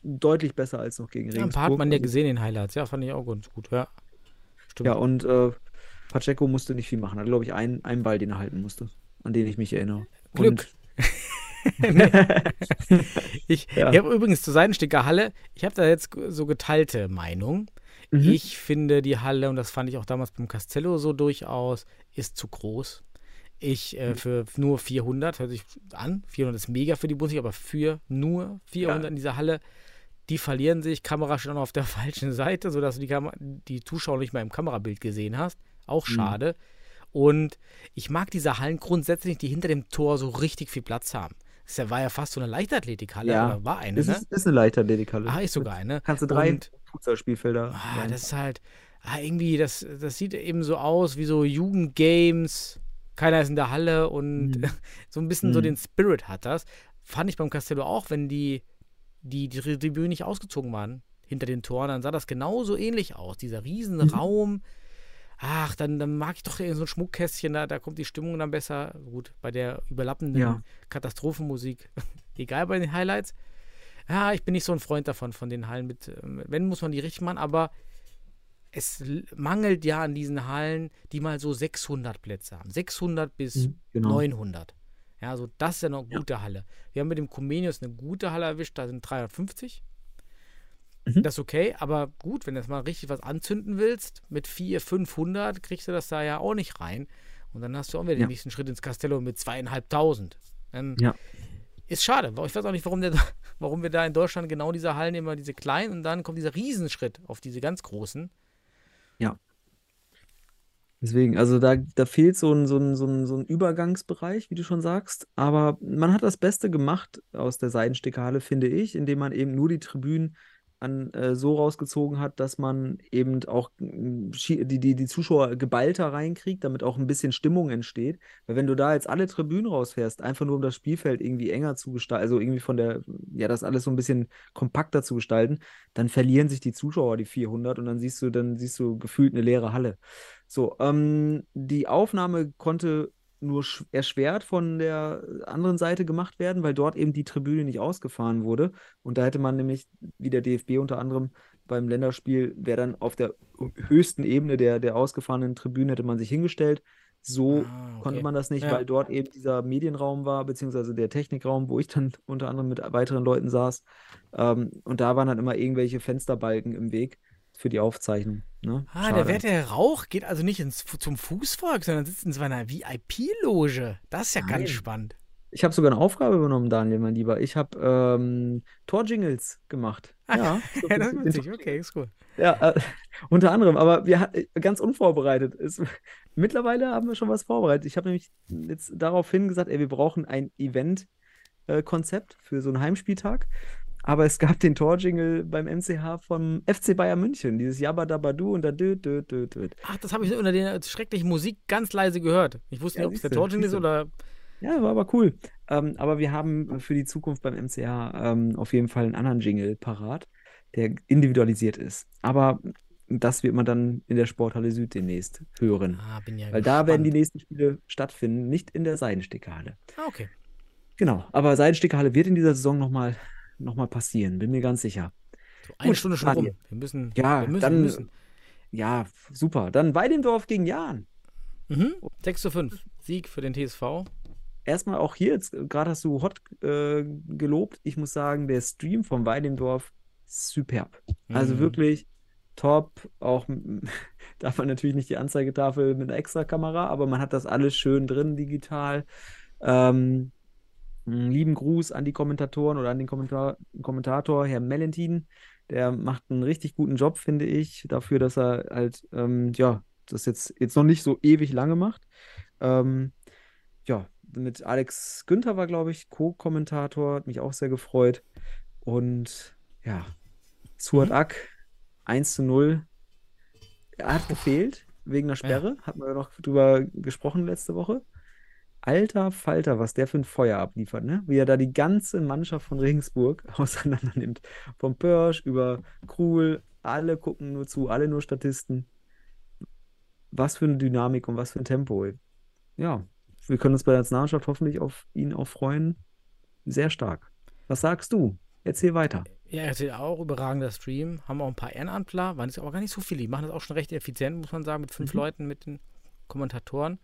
deutlich besser als noch gegen Ja, ein Regensburg. paar hat man ja Also, gesehen in Highlights. Ja, fand ich auch ganz gut. Ja, stimmt. ja, und äh, Pacheco musste nicht viel machen. Hat, glaube ich, einen, einen Ball, den er halten musste, an den ich mich erinnere. Glück. (laughs) (laughs) Ich, Ja. ich habe übrigens zur Seidensticker Halle, ich habe da jetzt so geteilte Meinung. Mhm. Ich finde die Halle, und das fand ich auch damals beim Castello so durchaus, ist zu groß. Ich äh, für nur 400, hört sich an, 400 ist mega für die Bundesliga, aber für nur 400 Ja. in dieser Halle, die verlieren sich. Kamera noch auf der (laughs) falschen Seite, sodass du die, Kam die Zuschauer nicht mehr im Kamerabild gesehen hast. Auch Mhm. schade. Und ich mag diese Hallen grundsätzlich, die hinter dem Tor so richtig viel Platz haben. Das war ja fast so eine Leichtathletikhalle, Ja. oder war eine, ne? ist, ist eine Leichtathletikhalle. Ah, ist sogar eine. Kannst du drei Und- Fußballspielfelder Ah, das ist halt, ah, irgendwie, das, das sieht eben so aus wie so Jugendgames. Keiner ist in der Halle und Mhm. (laughs) so ein bisschen so Mhm. den Spirit hat das. Fand ich beim Castello auch, wenn die, die, die Tribünen nicht ausgezogen waren hinter den Toren, dann sah das genauso ähnlich aus. Dieser riesen Mhm. Raum. Ach, dann, dann mag ich doch so ein Schmuckkästchen, da, da kommt die Stimmung dann besser. Gut, bei der überlappenden Ja. Katastrophenmusik. (laughs) Egal bei den Highlights. Ja, ich bin nicht so ein Freund davon, von den Hallen mit, ähm, wenn muss man die richtig machen, aber es mangelt ja an diesen Hallen, die mal so 600 Plätze haben. 600 bis Mhm, genau. 900. Ja, so das ist ja noch eine Ja. gute Halle. Wir haben mit dem Comenius eine gute Halle erwischt, da sind 350. Mhm. Das ist okay, aber gut, wenn du jetzt mal richtig was anzünden willst, mit 400, 500 kriegst du das da ja auch nicht rein. Und dann hast du auch wieder den Ja. nächsten Schritt ins Castello mit zweieinhalbtausend. Ähm, Ja. Ist schade. Ich weiß auch nicht, warum, der, (laughs) warum wir da in Deutschland genau diese Hallen immer diese kleinen und dann kommt dieser Riesenschritt auf diese ganz großen. Deswegen, also da, da fehlt so ein, so, ein, so, ein, so ein Übergangsbereich, wie du schon sagst. Aber man hat das Beste gemacht aus der Seidenstickerhalle, finde ich, indem man eben nur die Tribünen an, äh, so rausgezogen hat, dass man eben auch schi- die, die, die Zuschauer geballter reinkriegt, damit auch ein bisschen Stimmung entsteht. Weil wenn du da jetzt alle Tribünen rausfährst, einfach nur um das Spielfeld irgendwie enger zu gestalten, also irgendwie von der, ja, das alles so ein bisschen kompakter zu gestalten, dann verlieren sich die Zuschauer, die 400, und dann siehst du, dann siehst du gefühlt eine leere Halle. So, ähm, die Aufnahme konnte nur sch- erschwert von der anderen Seite gemacht werden, weil dort eben die Tribüne nicht ausgefahren wurde. Und da hätte man nämlich, wie der DFB unter anderem beim Länderspiel, wäre dann auf der höchsten Ebene der, der ausgefahrenen Tribüne, hätte man sich hingestellt. So Ah, konnte okay. man das nicht, Ja. weil dort eben dieser Medienraum war, beziehungsweise der Technikraum, wo ich dann unter anderem mit weiteren Leuten saß. Ähm, und da waren dann immer irgendwelche Fensterbalken im Weg für die Aufzeichnung. Ne? Ah, Schade. der werte Rauch geht also nicht ins, zum Fußvolk, sondern sitzt in so einer VIP-Loge. Das ist ja Nein. ganz spannend. Ich habe sogar eine Aufgabe übernommen, Daniel, mein Lieber. Ich habe ähm, Torjingles gemacht. Ja, so (laughs) Ja, das ist witzig. Okay, ist cool. Ja, äh, (laughs) unter anderem, aber wir ganz unvorbereitet. Es, (laughs) mittlerweile haben wir schon was vorbereitet. Ich habe nämlich jetzt daraufhin gesagt, ey, wir brauchen ein Event-Konzept für so einen Heimspieltag. Aber es gab den Torjingle beim MCH vom FC Bayern München, dieses Jabba Dabba Du und da dö, dö, dö, dö. Ach, das habe ich unter der schrecklichen Musik ganz leise gehört. Ich wusste Ja, nicht, ob es der Torjingle ist oder. Ja, war aber cool. Ähm, aber wir haben für die Zukunft beim MCH ähm, auf jeden Fall einen anderen Jingle parat, der individualisiert ist. Aber das wird man dann in der Sporthalle Süd demnächst hören. Ah, bin ja Weil da werden die gespannt. nächsten Spiele stattfinden, nicht in der Seidenstickerhalle. Ah, okay. Genau, aber Seidenstickerhalle wird in dieser Saison nochmal noch mal passieren, bin mir ganz sicher. So eine Gut, Stunde schon rum. Wir müssen. Ja, wir müssen, dann- müssen. Ja, super. Dann Weidendorf gegen Jahn. Mhm. 6 zu 5. Sieg für den TSV. erstmal auch hier, jetzt gerade hast du Hot äh, gelobt. Ich muss sagen, der Stream vom Weidendorf, superb. Also Mhm. wirklich top. Auch (laughs) darf man natürlich nicht die Anzeigetafel mit einer Extrakamera, aber man hat das alles schön drin digital. Ähm, einen lieben Gruß an die Kommentatoren oder an den Kommentar Kommentator, Herr Melentin. Der macht einen richtig guten Job, finde ich, dafür, dass er halt, ähm, ja, das jetzt, jetzt noch nicht so ewig lange macht. Ähm, ja, mit Alex Günther war, glaube ich, Co-Kommentator, hat mich auch sehr gefreut. Und ja, Suat Mhm. Ak 1 zu 0. Er hat gefehlt wegen der Sperre, hatten wir ja noch drüber gesprochen letzte Woche. Alter Falter, was der für ein Feuer abliefert, ne? Wie er da die ganze Mannschaft von Regensburg (laughs) auseinander nimmt. Vom Pörsch über Krul, alle gucken nur zu, alle nur Statisten. Was für eine Dynamik und was für ein Tempo. Ja, wir können uns bei der Nationalmannschaft hoffentlich auf ihn auch freuen. Sehr stark. Was sagst du? Erzähl weiter. Ja, er ist auch überragender Stream. Haben auch ein paar Ehrenamtler, waren es aber gar nicht so viele. Die machen das auch schon recht effizient, muss man sagen, mit fünf Mhm. Leuten, mit den Kommentatoren.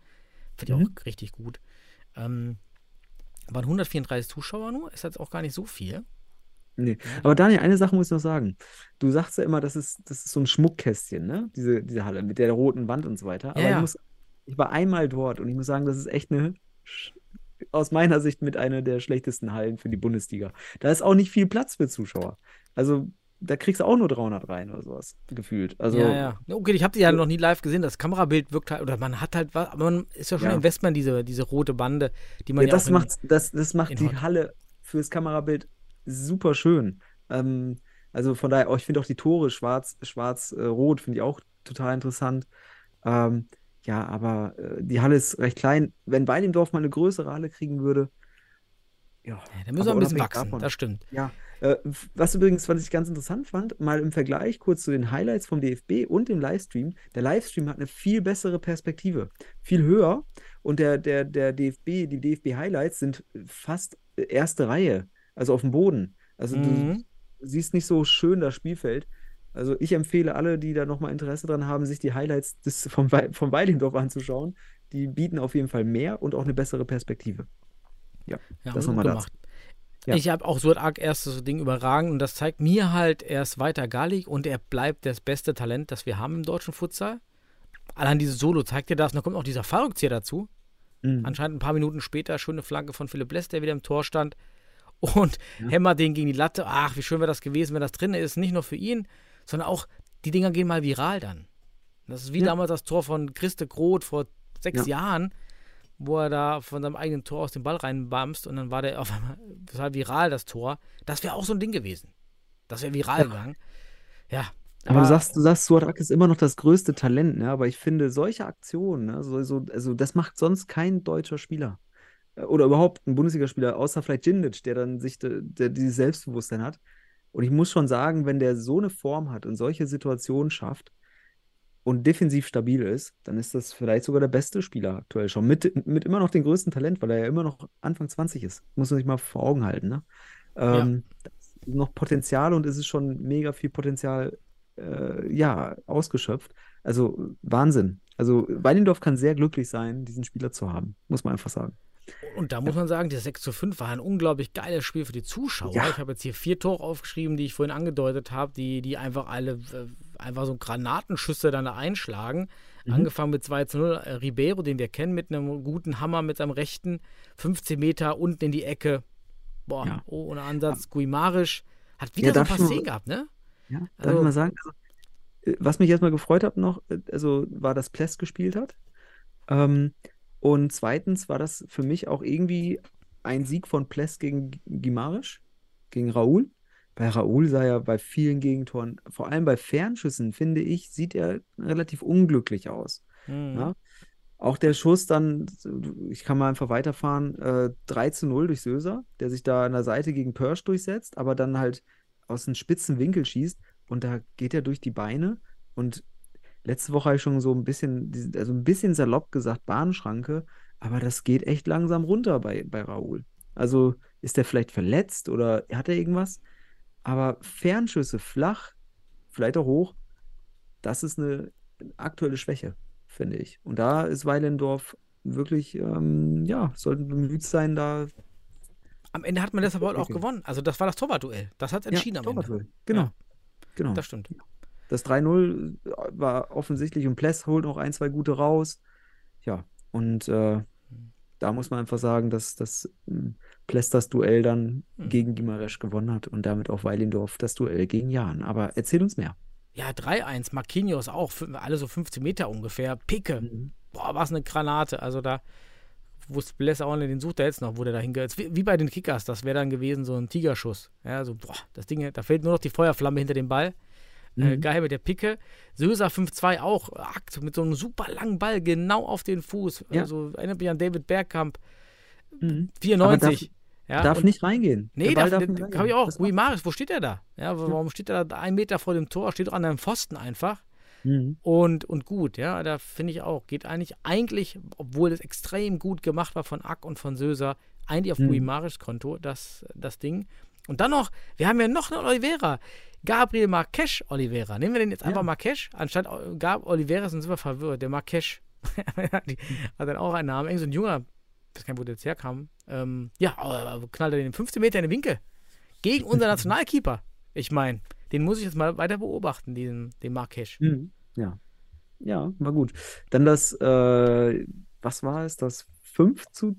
Finde ich Mhm. auch richtig gut. Ähm, waren 134 Zuschauer nur, ist jetzt auch gar nicht so viel. Nee. Aber Daniel, eine Sache muss ich noch sagen. Du sagst ja immer, das ist, das ist so ein Schmuckkästchen, ne? Diese, diese Halle mit der roten Wand und so weiter. Aber Ja, ich ja. muss, ich war einmal dort und ich muss sagen, das ist echt eine, aus meiner Sicht mit einer der schlechtesten Hallen für die Bundesliga. Da ist auch nicht viel Platz für Zuschauer. Also, da kriegst du auch nur 300 rein oder sowas, gefühlt. Also, ja, ja. Okay, ich habe die ja noch nie live gesehen. Das Kamerabild wirkt halt, oder man hat halt was, aber man ist ja schon Ja. Investment, diese, diese rote Bande, die man Ja, ja, das macht, das, das macht die Halle fürs Kamerabild super schön. Ähm, also von daher, oh, ich finde auch die Tore schwarz, schwarz-rot, finde ich auch total interessant. Ähm, ja, aber äh, die Halle ist recht klein. Wenn Weilendorf mal eine größere Halle kriegen würde, ja. Ja, da müssen wir ein bisschen wachsen, davon- das stimmt. Ja, äh, was übrigens, was ich ganz interessant fand, mal im Vergleich kurz zu den Highlights vom DFB und dem Livestream. Der Livestream hat eine viel bessere Perspektive, viel höher und der, der, der DFB, die DFB-Highlights sind fast erste Reihe, also auf dem Boden. Also Mhm. du siehst nicht so schön das Spielfeld. Also ich empfehle alle, die da nochmal Interesse dran haben, sich die Highlights des, vom, vom Weilendorf anzuschauen. Die bieten auf jeden Fall mehr und auch eine bessere Perspektive. Ja, Ja, das nochmal dazu. gemacht. Ja. Ich habe auch so arg erstes Ding überragend und das zeigt mir halt, er ist weiter gallig und er bleibt das beste Talent, das wir haben im deutschen Futsal. Allein dieses Solo zeigt dir das. Und dann kommt auch dieser Fallrückzieher dazu. Mhm. Anscheinend ein paar Minuten später schöne Flanke von Philipp Less, der wieder im Tor stand und hämmert den gegen die Latte. Ach, wie schön wäre das gewesen, wenn das drin ist. Nicht nur für ihn, sondern auch die Dinger gehen mal viral dann. Das ist wie Ja. damals das Tor von Christe Groth vor sechs Ja. Jahren, wo er da von seinem eigenen Tor aus den Ball reinbamst und dann war der auf einmal total viral, das Tor. Das wäre auch so ein Ding gewesen. Das wäre viral gegangen. Ja. Aber du sagst, du sagst, Suat ist immer noch das größte Talent, ne? Aber ich finde, solche Aktionen, ne? so, so, also das macht sonst kein deutscher Spieler. Äh, Oder überhaupt ein Bundesligaspieler, außer vielleicht Djindjic, der dann sich de, der dieses Selbstbewusstsein hat. Und ich muss schon sagen, wenn der so eine Form hat und solche Situationen schafft und defensiv stabil ist, dann ist das vielleicht sogar der beste Spieler aktuell schon. Mit, mit immer noch dem größten Talent, weil er ja immer noch Anfang 20 ist. Muss man sich mal vor Augen halten, ne? Ähm, ist noch Potenzial und es ist schon mega viel Potenzial äh, ja, ausgeschöpft. Also Wahnsinn. Also Weidendorf kann sehr glücklich sein, diesen Spieler zu haben, muss man einfach sagen. Und da muss man sagen, das 6 zu 5 war ein unglaublich geiles Spiel für die Zuschauer. Ja. Ich habe jetzt hier vier Tore aufgeschrieben, die ich vorhin angedeutet habe, die, die einfach alle äh, einfach so Granatenschüsse dann da einschlagen. Mhm. Angefangen mit 2 zu 0. Äh, Ribeiro, den wir kennen, mit einem guten Hammer mit seinem rechten, 15 Meter unten in die Ecke. Boah, Ja. oh, ohne Ansatz. Guimarisch hat wieder Ja, so ein paar Szenen gehabt, ne? Ja, darf Also- ich mal sagen, also, äh, was mich erstmal gefreut hat noch, also war, dass Pless gespielt hat. Ähm, und zweitens war das für mich auch irgendwie ein Sieg von Pless gegen Gimarisch, gegen Raoul. Bei Raoul sah er bei vielen Gegentoren, vor allem bei Fernschüssen, finde ich, sieht er relativ unglücklich aus. Mhm. Ja? Auch der Schuss dann, ich kann mal einfach weiterfahren, äh, 3 zu 0 durch Söser, der sich da an der Seite gegen Pörsch durchsetzt, aber dann halt aus einem spitzen Winkel schießt und da geht er durch die Beine und letzte Woche habe ich schon so ein bisschen, also ein bisschen salopp gesagt, Bahnschranke, aber das geht echt langsam runter bei, bei Raoul. Also ist er vielleicht verletzt oder hat er irgendwas? Aber Fernschüsse flach, vielleicht auch hoch, das ist eine aktuelle Schwäche, finde ich. Und da ist Weilendorf wirklich, ähm, ja, sollten bemüht sein, da Am Ende hat man das aber auch Okay. gewonnen. Also das war das Torwartduell. Das hat entschieden am Ende. Torwartduell. Genau. Ja. Genau. Das stimmt. Das 3-0 war offensichtlich und Pless holt noch ein, zwei gute raus. Ja, und äh, da muss man einfach sagen, dass, dass ähm, Pless das Duell dann Hm. gegen Gimaresch gewonnen hat und damit auch Weilendorf das Duell gegen Jan. Aber erzähl uns mehr. Ja, 3-1. Marquinhos auch. Alle so 15 Meter ungefähr. Picke. Mhm. Boah, was eine Granate. Also da wusste Bless auch nicht, den sucht er jetzt noch, wo der da hingeht. Wie, wie bei den Kickers, das wäre dann gewesen so ein Tigerschuss. Ja, so, boah, das Ding, da fehlt nur noch die Feuerflamme hinter dem Ball. Äh, Mhm. geil mit der Picke. Söser 5-2 auch, Akt, mit so einem super langen Ball genau auf den Fuß. Ja. Also erinnert mich an David Bergkamp, Mhm. 94. ja, Darf nicht reingehen. Nee, darf, darf nicht habe ich reingehen. auch. Rui Maris, wo steht er da? Ja, warum steht er da einen Meter vor dem Tor? Steht doch an einem Pfosten einfach. Mhm. Und, und gut, ja, da finde ich auch. Geht eigentlich, eigentlich, obwohl es extrem gut gemacht war von Ack und von Söser, eigentlich auf Mhm. Rui Maris Konto, das, das Ding. Und dann noch, wir haben ja noch einen Oliveira. Gabriel Marques Oliveira. Nehmen wir den jetzt einfach Ja. Marques anstatt O- Gab Oliveira, sind wir verwirrt. Der Marques (laughs) hat dann auch einen Namen. Irgend so ein junger, ich weiß gar nicht, wo der jetzt herkam. Ähm, ja, aber knallt er den 15 Meter in den Winkel. Gegen (laughs) unser Nationalkeeper. Ich meine, den muss ich jetzt mal weiter beobachten, diesen, den Marques. Mhm. Ja. Ja, war gut. Dann das, äh, was war es? Das 5 zu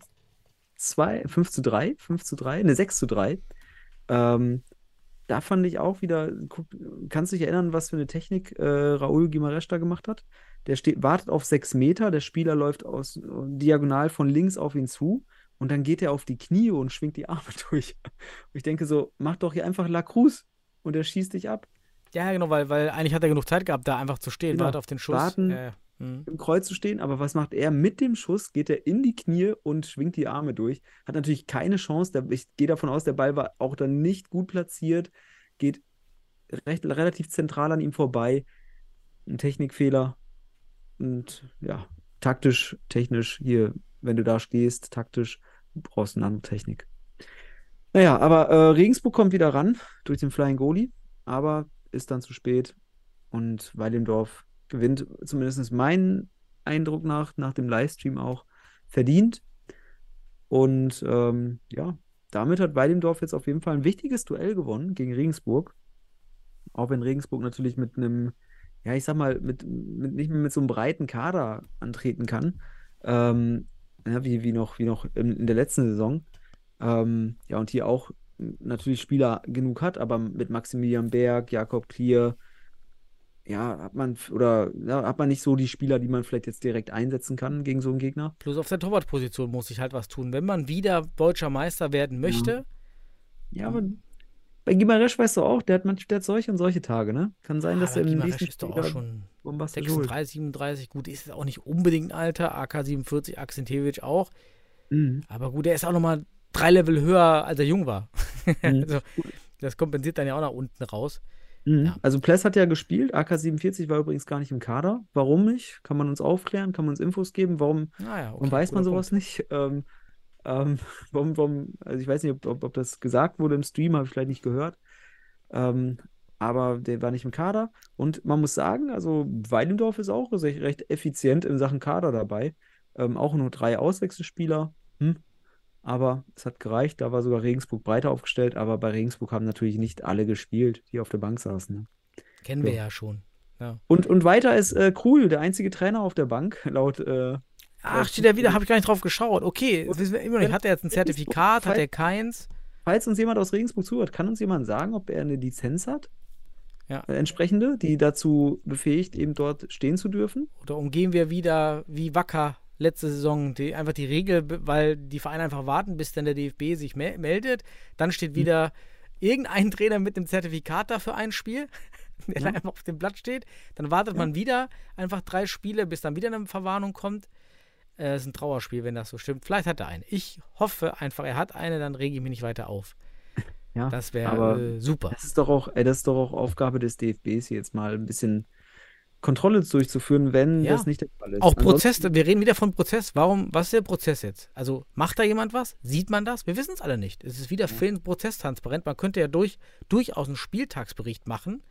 2, 5 zu 3, 5 zu 3, ne, 6 zu 3. Ähm, da fand ich auch wieder, guck, kannst du dich erinnern, was für eine Technik äh, Raúl Guimarães da gemacht hat? Der steht, wartet auf 6 Meter, der Spieler läuft aus, diagonal von links auf ihn zu und dann geht er auf die Knie und schwingt die Arme (laughs) durch. Und ich denke so, mach doch hier einfach La Cruz und er schießt dich ab. Ja, genau, weil, weil eigentlich hat er genug Zeit gehabt, da einfach zu stehen, Genau. wartet auf den Schuss. Warten. Ja, ja. Hm. im Kreuz zu stehen, aber was macht er mit dem Schuss? Geht er in die Knie und schwingt die Arme durch. Hat natürlich keine Chance. Der, ich gehe davon aus, der Ball war auch dann nicht gut platziert. Geht recht, relativ zentral an ihm vorbei. Ein Technikfehler. Und ja, taktisch, technisch hier, wenn du da stehst, taktisch, brauchst du eine andere Technik. Naja, aber äh, Regensburg kommt wieder ran durch den Flying Goalie, aber ist dann zu spät. Und Weilendorf gewinnt zumindest mein Eindruck nach, nach dem Livestream auch verdient. Und ähm, ja, damit hat Weilendorf jetzt auf jeden Fall ein wichtiges Duell gewonnen gegen Regensburg. Auch wenn Regensburg natürlich mit einem, ja, ich sag mal, mit, mit nicht mehr mit so einem breiten Kader antreten kann. Ähm, ja, wie, wie noch, wie noch in, in der letzten Saison. Ähm, ja, und hier auch natürlich Spieler genug hat, aber mit Maximilian Berg, Jakob Klier, ja, hat man, oder ja, hat man nicht so die Spieler, die man vielleicht jetzt direkt einsetzen kann gegen so einen Gegner. Plus auf der Torwartposition muss ich halt was tun. Wenn man wieder deutscher Meister werden möchte, Ja, aber bei Gimaresch weißt du auch, der hat manchmal der hat solche und solche Tage, ne? Kann sein, dass aber er im nächsten ist doch auch schon bombastisch holt. 36, 37, gut, ist es auch nicht unbedingt ein Alter, AK-47, Akzentewitsch auch, Mhm. aber gut, er ist auch nochmal drei Level höher, als er jung war. Mhm. (laughs) also, das kompensiert dann ja auch nach unten raus. Mhm. Ja. Also Pless hat ja gespielt, AK-47 war übrigens gar nicht im Kader. Warum nicht? Kann man uns aufklären? Kann man uns Infos geben? Warum, Naja, okay, warum weiß man sowas nicht? (laughs) Ähm, ähm, warum, warum, also ich weiß nicht, ob, ob, ob das gesagt wurde im Stream, habe ich vielleicht nicht gehört. Ähm, aber der war nicht im Kader. Und man muss sagen, also Weilendorf ist auch recht, recht effizient in Sachen Kader dabei. Ähm, auch nur drei Auswechselspieler. Hm. Aber es hat gereicht. Da war sogar Regensburg breiter aufgestellt. Aber bei Regensburg haben natürlich nicht alle gespielt, die auf der Bank saßen. Ne? Kennen wir Ja. schon. Ja. Und, und weiter ist äh, Krul, der einzige Trainer auf der Bank, (laughs) laut. Äh, Ach, steht er wieder, habe ich gar nicht drauf geschaut. Okay, das wissen wir immer nicht. Hat er jetzt ein Zertifikat, hat er keins? falls uns jemand aus Regensburg zuhört, kann uns jemand sagen, ob er eine Lizenz hat? Ja. Äh, entsprechende, die dazu befähigt, eben dort stehen zu dürfen? Oder umgehen wir wieder wie Wacker letzte Saison die, einfach die Regel, weil die Vereine einfach warten, bis dann der DFB sich mel meldet. Dann steht wieder irgendein (laughs) Trainer mit einem Zertifikat dafür ein Spiel, (laughs) der dann einfach auf dem Blatt steht. Dann wartet man wieder einfach drei Spiele, bis dann wieder eine Verwarnung kommt. Äh, Es ist ein Trauerspiel, wenn das so stimmt. Vielleicht hat er eine. Ich hoffe einfach, er hat eine, dann rege ich mich nicht weiter auf. Ja, Das wäre äh, super. das ist doch auch, ey, das ist doch auch Aufgabe des DFBs, jetzt mal ein bisschen Kontrolle durchzuführen, wenn Ja. das nicht der Fall ist. Auch Prozess, wir reden wieder von Prozess. Warum, was ist der Prozess jetzt? Also macht da jemand was? Sieht man das? Wir wissen es alle nicht. Es ist wieder fehlend prozesstransparent. Man könnte ja durch, durchaus einen Spieltagsbericht machen,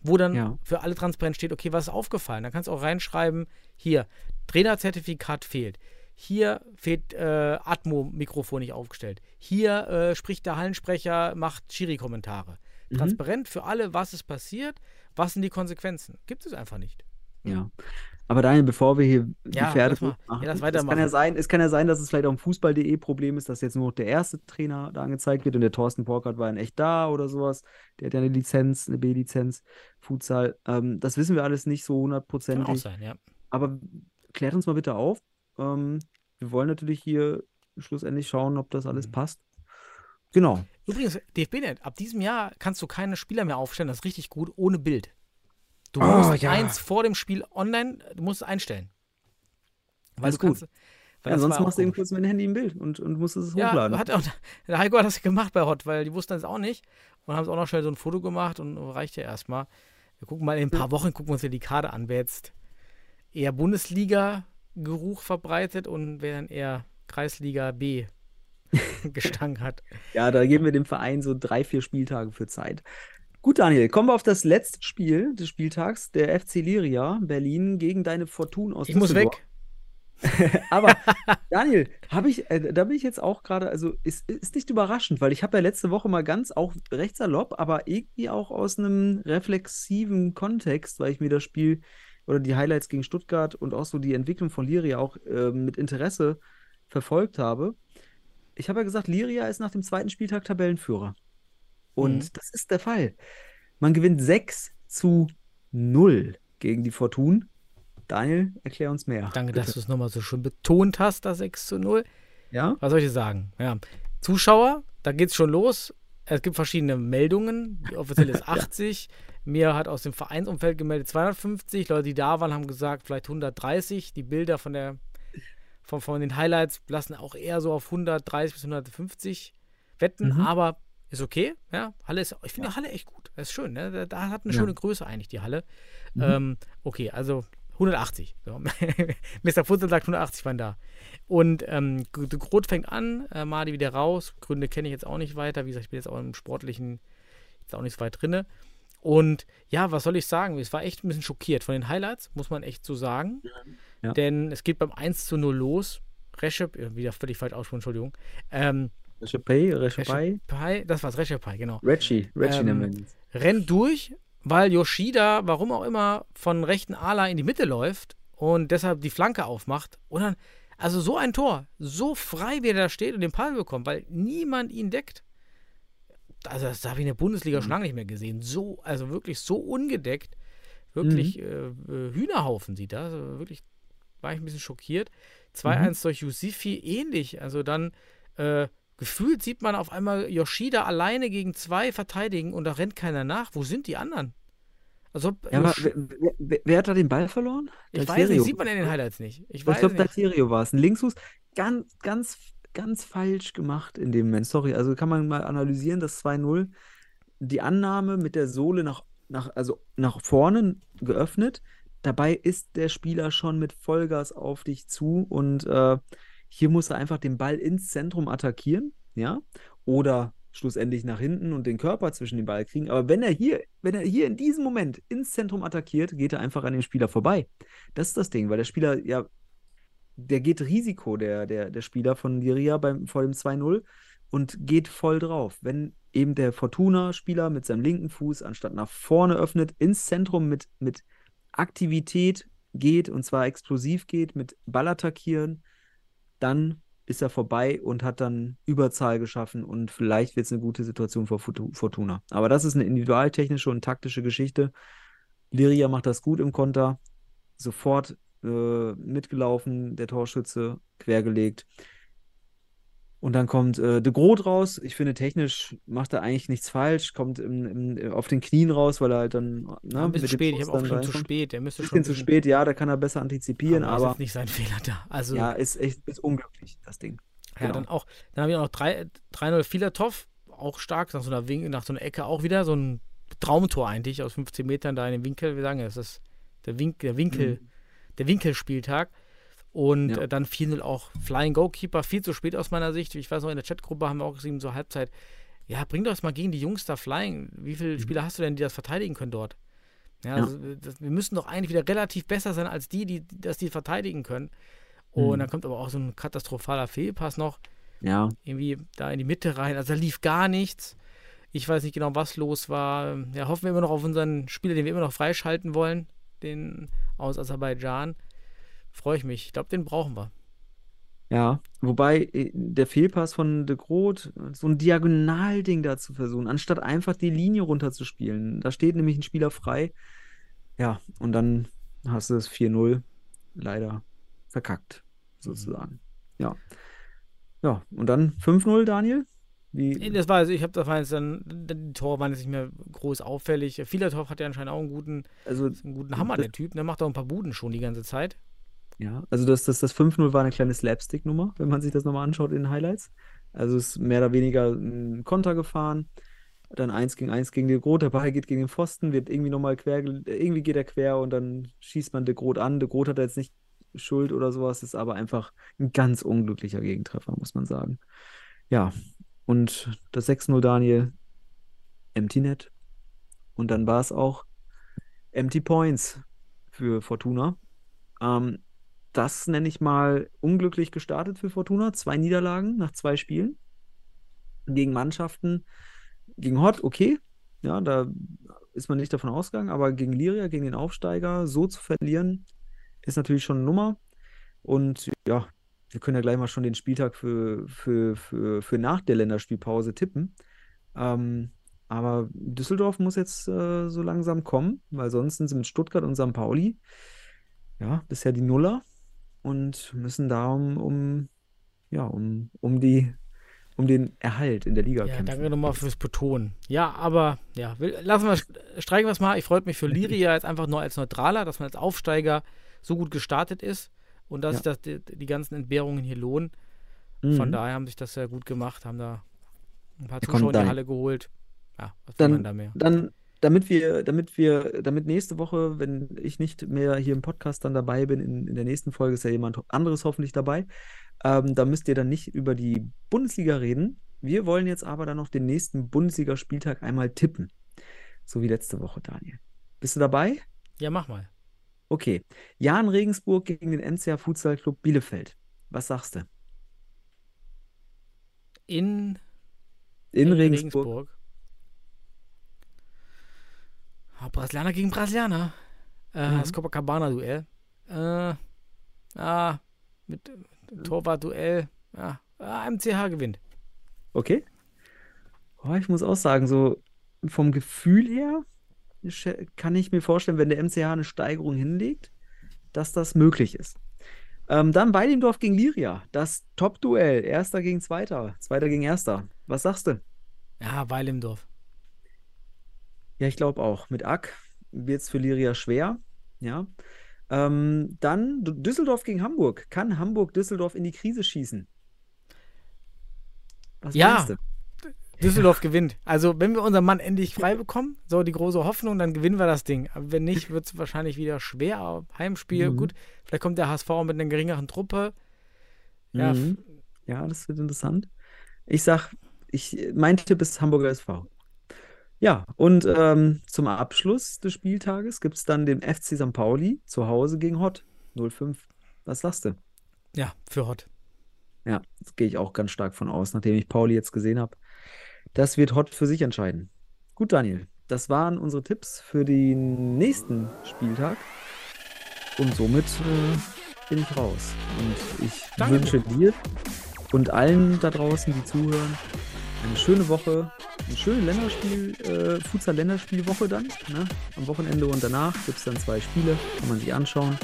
wo dann Ja. für alle transparent steht, okay, was ist aufgefallen? Dann kannst du auch reinschreiben, hier, Trainerzertifikat fehlt. hier fehlt äh, Atmo-Mikrofon nicht aufgestellt. Hier äh, spricht der Hallensprecher, macht Schiri-Kommentare. Mhm. Transparent für alle, was ist passiert, was sind die Konsequenzen. Gibt es einfach nicht. Ja. Aber Daniel, bevor wir hier die Ja, Pferde machen, ja, lass es kann ja sein, es kann ja sein, dass es vielleicht auch ein Fußball.de Problem ist, dass jetzt nur noch der erste Trainer da angezeigt wird und der Thorsten Borkert war in echt da oder sowas. Der hat ja eine Lizenz, eine B-Lizenz, Futsal. Ähm, das wissen wir alles nicht so Kann auch hundertprozentig. sein, ja. Aber klärt uns mal bitte auf. Ähm, wir wollen natürlich hier schlussendlich schauen, ob das alles Mhm. passt. Genau. Übrigens, DFB-Net, ab diesem Jahr kannst du keine Spieler mehr aufstellen, das ist richtig gut, ohne Bild. Du Oh, musst ja. eins vor dem Spiel online, du musst es einstellen. Weil Das du ist kannst, Ja, weil das sonst machst du eben kurz mit dem Handy ein Bild und, und musst es Ja, hochladen. hat auch, der Heiko hat das gemacht bei Hot, weil die wussten das auch nicht und haben es auch noch schnell so ein Foto gemacht und reicht ja erstmal. Wir gucken mal in ein paar Wochen, gucken wir uns ja die Karte an, wer jetzt eher Bundesliga-Geruch verbreitet und wer dann eher Kreisliga B (laughs) Gestank hat. Ja, da geben wir dem Verein so drei, vier Spieltage für Zeit. Gut, Daniel, kommen wir auf das letzte Spiel des Spieltags, der FC Liria Berlin gegen deine Fortun aus Ich muss Düsseldorf. weg. (laughs) Aber (laughs) Daniel, habe ich, äh, da bin ich jetzt auch gerade, also ist, ist nicht überraschend, weil ich habe ja letzte Woche mal ganz auch recht salopp, aber irgendwie auch aus einem reflexiven Kontext, weil ich mir das Spiel oder die Highlights gegen Stuttgart und auch so die Entwicklung von Liria auch äh, mit Interesse verfolgt habe. Ich habe ja gesagt, Liria ist nach dem zweiten Spieltag Tabellenführer. Und Mhm. das ist der Fall. Man gewinnt 6 zu 0 gegen die Fortun. Daniel, erklär uns mehr. Danke, bitte. dass du es nochmal so schön betont hast, das 6 zu 0. Ja? Was soll ich dir sagen? Ja. Zuschauer, da geht's schon los. Es gibt verschiedene Meldungen. Die offizielle ist (laughs) 80. Mir hat aus dem Vereinsumfeld gemeldet 250. Leute, die da waren, haben gesagt, vielleicht 130. Die Bilder von der von, von den Highlights lassen auch eher so auf 130 bis 150 wetten, Mhm. aber ist okay. Ja, Halle ist, ich finde Halle echt gut. Das ist schön. Ne? Da, da hat eine Ja. schöne Größe eigentlich die Halle. Mhm. Ähm, okay, also 180. So. (laughs) Mr. Futsal sagt 180 waren da. Und ähm, G- de Groot fängt an, äh, Madi wieder raus. Gründe kenne ich jetzt auch nicht weiter. Wie gesagt, ich bin jetzt auch im Sportlichen jetzt auch nicht so weit drinne. Und ja, was soll ich sagen? Es war echt ein bisschen schockiert von den Highlights, muss man echt so sagen. Ja. Denn es geht beim 1 zu 0 los. Reschep, äh, wieder völlig falsch aussprechen, Entschuldigung. Ähm, Rechepai, Rechepai. Rechepai, das war's, Rechepai, genau. Reggie, Reggie Ähm, nennen wir rennt durch, weil Yoshida, warum auch immer, von rechten Ala in die Mitte läuft und deshalb die Flanke aufmacht. Und dann, also so ein Tor, so frei wie er da steht und den Ball bekommt, weil niemand ihn deckt. Also das habe ich in der Bundesliga schon lange nicht mehr gesehen. So, also wirklich so ungedeckt. Wirklich äh, äh, Hühnerhaufen sieht das. Also wirklich war ich ein bisschen schockiert. 2-1 durch Yusifi ähnlich. Also dann äh, gefühlt sieht man auf einmal Yoshida alleine gegen zwei verteidigen und da rennt keiner nach. Wo sind die anderen? Also, Ja, aber wer, wer, wer- hat da den Ball verloren? ich weiß Dalterio. nicht, sieht man in den Highlights nicht. Ich Ich weiß glaube. Dalterio war es. Ein Linksfuß. Ganz, ganz, ganz falsch gemacht in dem Moment. Sorry, also kann man mal analysieren, das 2-0. Die Annahme mit der Sohle nach, nach, also nach vorne geöffnet. Dabei ist der Spieler schon mit Vollgas auf dich zu und äh, hier muss er einfach den Ball ins Zentrum attackieren, ja, oder schlussendlich nach hinten und den Körper zwischen den Ball kriegen. Aber wenn er hier, wenn er hier in diesem Moment ins Zentrum attackiert, geht er einfach an dem Spieler vorbei. Das ist das Ding, weil der Spieler ja der geht Risiko, der, der, der Spieler von Liria beim, vor dem 2-0 und geht voll drauf. Wenn eben der Fortuna-Spieler mit seinem linken Fuß anstatt nach vorne öffnet, ins Zentrum mit, mit Aktivität geht und zwar explosiv geht, mit Ball attackieren, dann ist er vorbei und hat dann Überzahl geschaffen und vielleicht wird es eine gute Situation für Fortu- Fortuna. Aber das ist eine individualtechnische und taktische Geschichte. Liria macht das gut im Konter, sofort äh, mitgelaufen, der Torschütze quergelegt. Und dann kommt äh, De Groot raus. Ich finde, technisch macht er eigentlich nichts falsch. Kommt im, im, auf den Knien raus, weil er halt dann ne, ein bisschen spät, ich habe auch schon zu spät. Der müsste Bisschen ein zu bisschen- spät, ja, da kann er besser antizipieren, aber ist aber jetzt nicht sein Fehler da. Also ja, ist echt ist unglücklich, das Ding. Ja, Genau. dann auch, dann habe ich auch noch 3 3-0 Filatov, auch stark, nach so einer Wink, nach so einer Ecke auch wieder, so ein Traumtor eigentlich aus 15 Metern da in den Winkel. Wir sagen, ja, das ist der, Wink, der Winkel, der Winkelspieltag. Und Mhm. Ja. äh, dann 4-0 auch Flying Goalkeeper, viel zu spät aus meiner Sicht. Ich weiß noch, in der Chatgruppe haben wir auch geschrieben, so Halbzeit, ja, bring doch das mal gegen die Jungs da Flying. Wie viele Spieler hast du denn, die das verteidigen können dort? Ja, Mhm. Ja. Also, das, wir müssen doch eigentlich wieder relativ besser sein als die, die, das die verteidigen können. Und Hm. dann kommt aber auch so ein katastrophaler Fehlpass noch Ja, irgendwie da in die Mitte rein. Also da lief gar nichts. Ich weiß nicht genau, was los war. Ja, hoffen wir immer noch auf unseren Spieler, den wir immer noch freischalten wollen, den aus Aserbaidschan. Freue ich mich. Ich glaube, den brauchen wir. ja. Wobei äh, der Fehlpass von De Groot, so ein Diagonalding da zu versuchen, anstatt einfach die Linie runterzuspielen. Da steht nämlich ein Spieler frei. Ja, und dann hast du das 4-0 leider verkackt, sozusagen. Ja. Ja, und dann 5-0, Daniel? Wie, Das war also, ich habe das war jetzt dann, die Tore waren jetzt nicht mehr groß auffällig. Vielertorf hat ja anscheinend auch einen guten, also, einen guten Hammer, der Typ. Der macht auch ein paar Buden schon die ganze Zeit. ja, also das, das, das 5-0 war eine kleine Slapstick-Nummer, wenn man sich das nochmal anschaut in den Highlights. Also es ist mehr oder weniger ein Konter gefahren, dann 1 gegen 1 gegen De Groot, der Ball geht gegen den Pfosten, wird irgendwie nochmal quer, gel- irgendwie geht er quer und dann schießt man De Groot an. De Groot hat da jetzt nicht Schuld oder sowas, ist aber einfach ein ganz unglücklicher Gegentreffer, muss man sagen. Ja, und das 6-0 Daniel, Empty Net. Und dann war es auch Empty Points für Fortuna. Ähm, das nenne ich mal unglücklich gestartet für Fortuna. Zwei Niederlagen nach zwei Spielen gegen Mannschaften. Gegen Hott, okay. Ja, da ist man nicht davon ausgegangen, aber gegen Liria, gegen den Aufsteiger, so zu verlieren, ist natürlich schon eine Nummer. Und ja, wir können ja gleich mal schon den Spieltag für, für, für, für nach der Länderspielpause tippen. Ähm, aber Düsseldorf muss jetzt äh, so langsam kommen, weil sonst sind sie mit Stuttgart und St. Pauli, ja, bisher die Nuller und müssen da um, um, ja, um, um die, um den Erhalt in der Liga Ja, kämpfen. danke nochmal fürs Betonen. Ja, aber ja, will, lassen wir, streichen wir es mal. Ich freue mich für Liria jetzt einfach nur als Neutraler, dass man als Aufsteiger so gut gestartet ist und dass Ja. sich das, die, die ganzen Entbehrungen hier lohnen. Von Mhm. daher haben sich das sehr gut gemacht, haben da ein paar Zuschauer in die. Halle geholt. Ja, was Dann- man da mehr? Dann, damit wir, damit wir, damit nächste Woche, wenn ich nicht mehr hier im Podcast dann dabei bin, in, in der nächsten Folge ist ja jemand anderes hoffentlich dabei, ähm, da müsst ihr dann nicht über die Bundesliga reden. Wir wollen jetzt aber dann noch den nächsten Bundesligaspieltag einmal tippen. So wie letzte Woche, Daniel. Bist du dabei? Ja, mach mal. Okay. Jan Regensburg gegen den MCH Futsal Club Bielefeld. Was sagst du? In, In Regensburg. Ah, Brasilianer gegen Brasilianer. Äh, Mhm. Das Copacabana-Duell. Äh, ah, mit Torwart-Duell. Ja, ah, MCH gewinnt. Okay. Oh, ich muss auch sagen, so vom Gefühl her kann ich mir vorstellen, wenn der MCH eine Steigerung hinlegt, dass das möglich ist. Ähm, dann Weidendorf gegen Liria. Das Top-Duell. Erster gegen Zweiter. Zweiter gegen Erster. Was sagst du? Ja, Weil im Dorf. Ja, ich glaube auch. Mit Ack wird es für Liria schwer. Ja. Ähm, dann Düsseldorf gegen Hamburg. Kann Hamburg Düsseldorf in die Krise schießen? Was Ja. meinst du? Düsseldorf gewinnt. Also, wenn wir unseren Mann endlich frei bekommen, so die große Hoffnung, dann gewinnen wir das Ding. Aber wenn nicht, wird es wahrscheinlich wieder schwer. Heimspiel, Mhm. gut. Vielleicht kommt der HSV mit einer geringeren Truppe. Ja, Mhm. Ja, das wird interessant. Ich sag, ich, mein Tipp ist Hamburger SV. Ja, und ähm, zum Abschluss des Spieltages gibt es dann den FC St. Pauli zu Hause gegen Hott 05. Was sagst du? Ja, für Hot. Ja, das gehe ich auch ganz stark von aus, nachdem ich Pauli jetzt gesehen habe. Das wird Hott für sich entscheiden. Gut, Daniel, das waren unsere Tipps für den nächsten Spieltag. Und somit äh, bin ich raus. Und ich Danke wünsche dir und allen da draußen, die zuhören, eine schöne Woche, eine schöne Länderspiel, äh, Futsal-Länderspielwoche dann. Ne? Am Wochenende und danach gibt es dann zwei Spiele, kann man sich anschauen.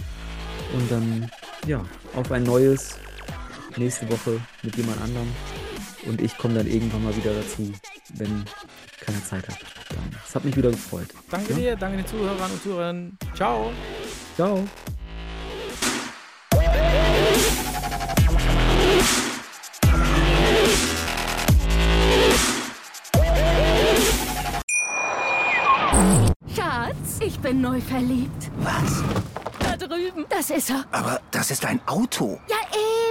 Und dann, ja, auf ein neues nächste Woche mit jemand anderem. Und ich komme dann irgendwann mal wieder dazu, wenn keiner Zeit hat. Dann, Es hat mich wieder gefreut. Danke Ja. dir, danke den Zuhörern und Zuhörern. Ciao. Ciao. Schatz, ich bin neu verliebt. Was? Da drüben. Das ist er. Aber das ist ein Auto. Ja,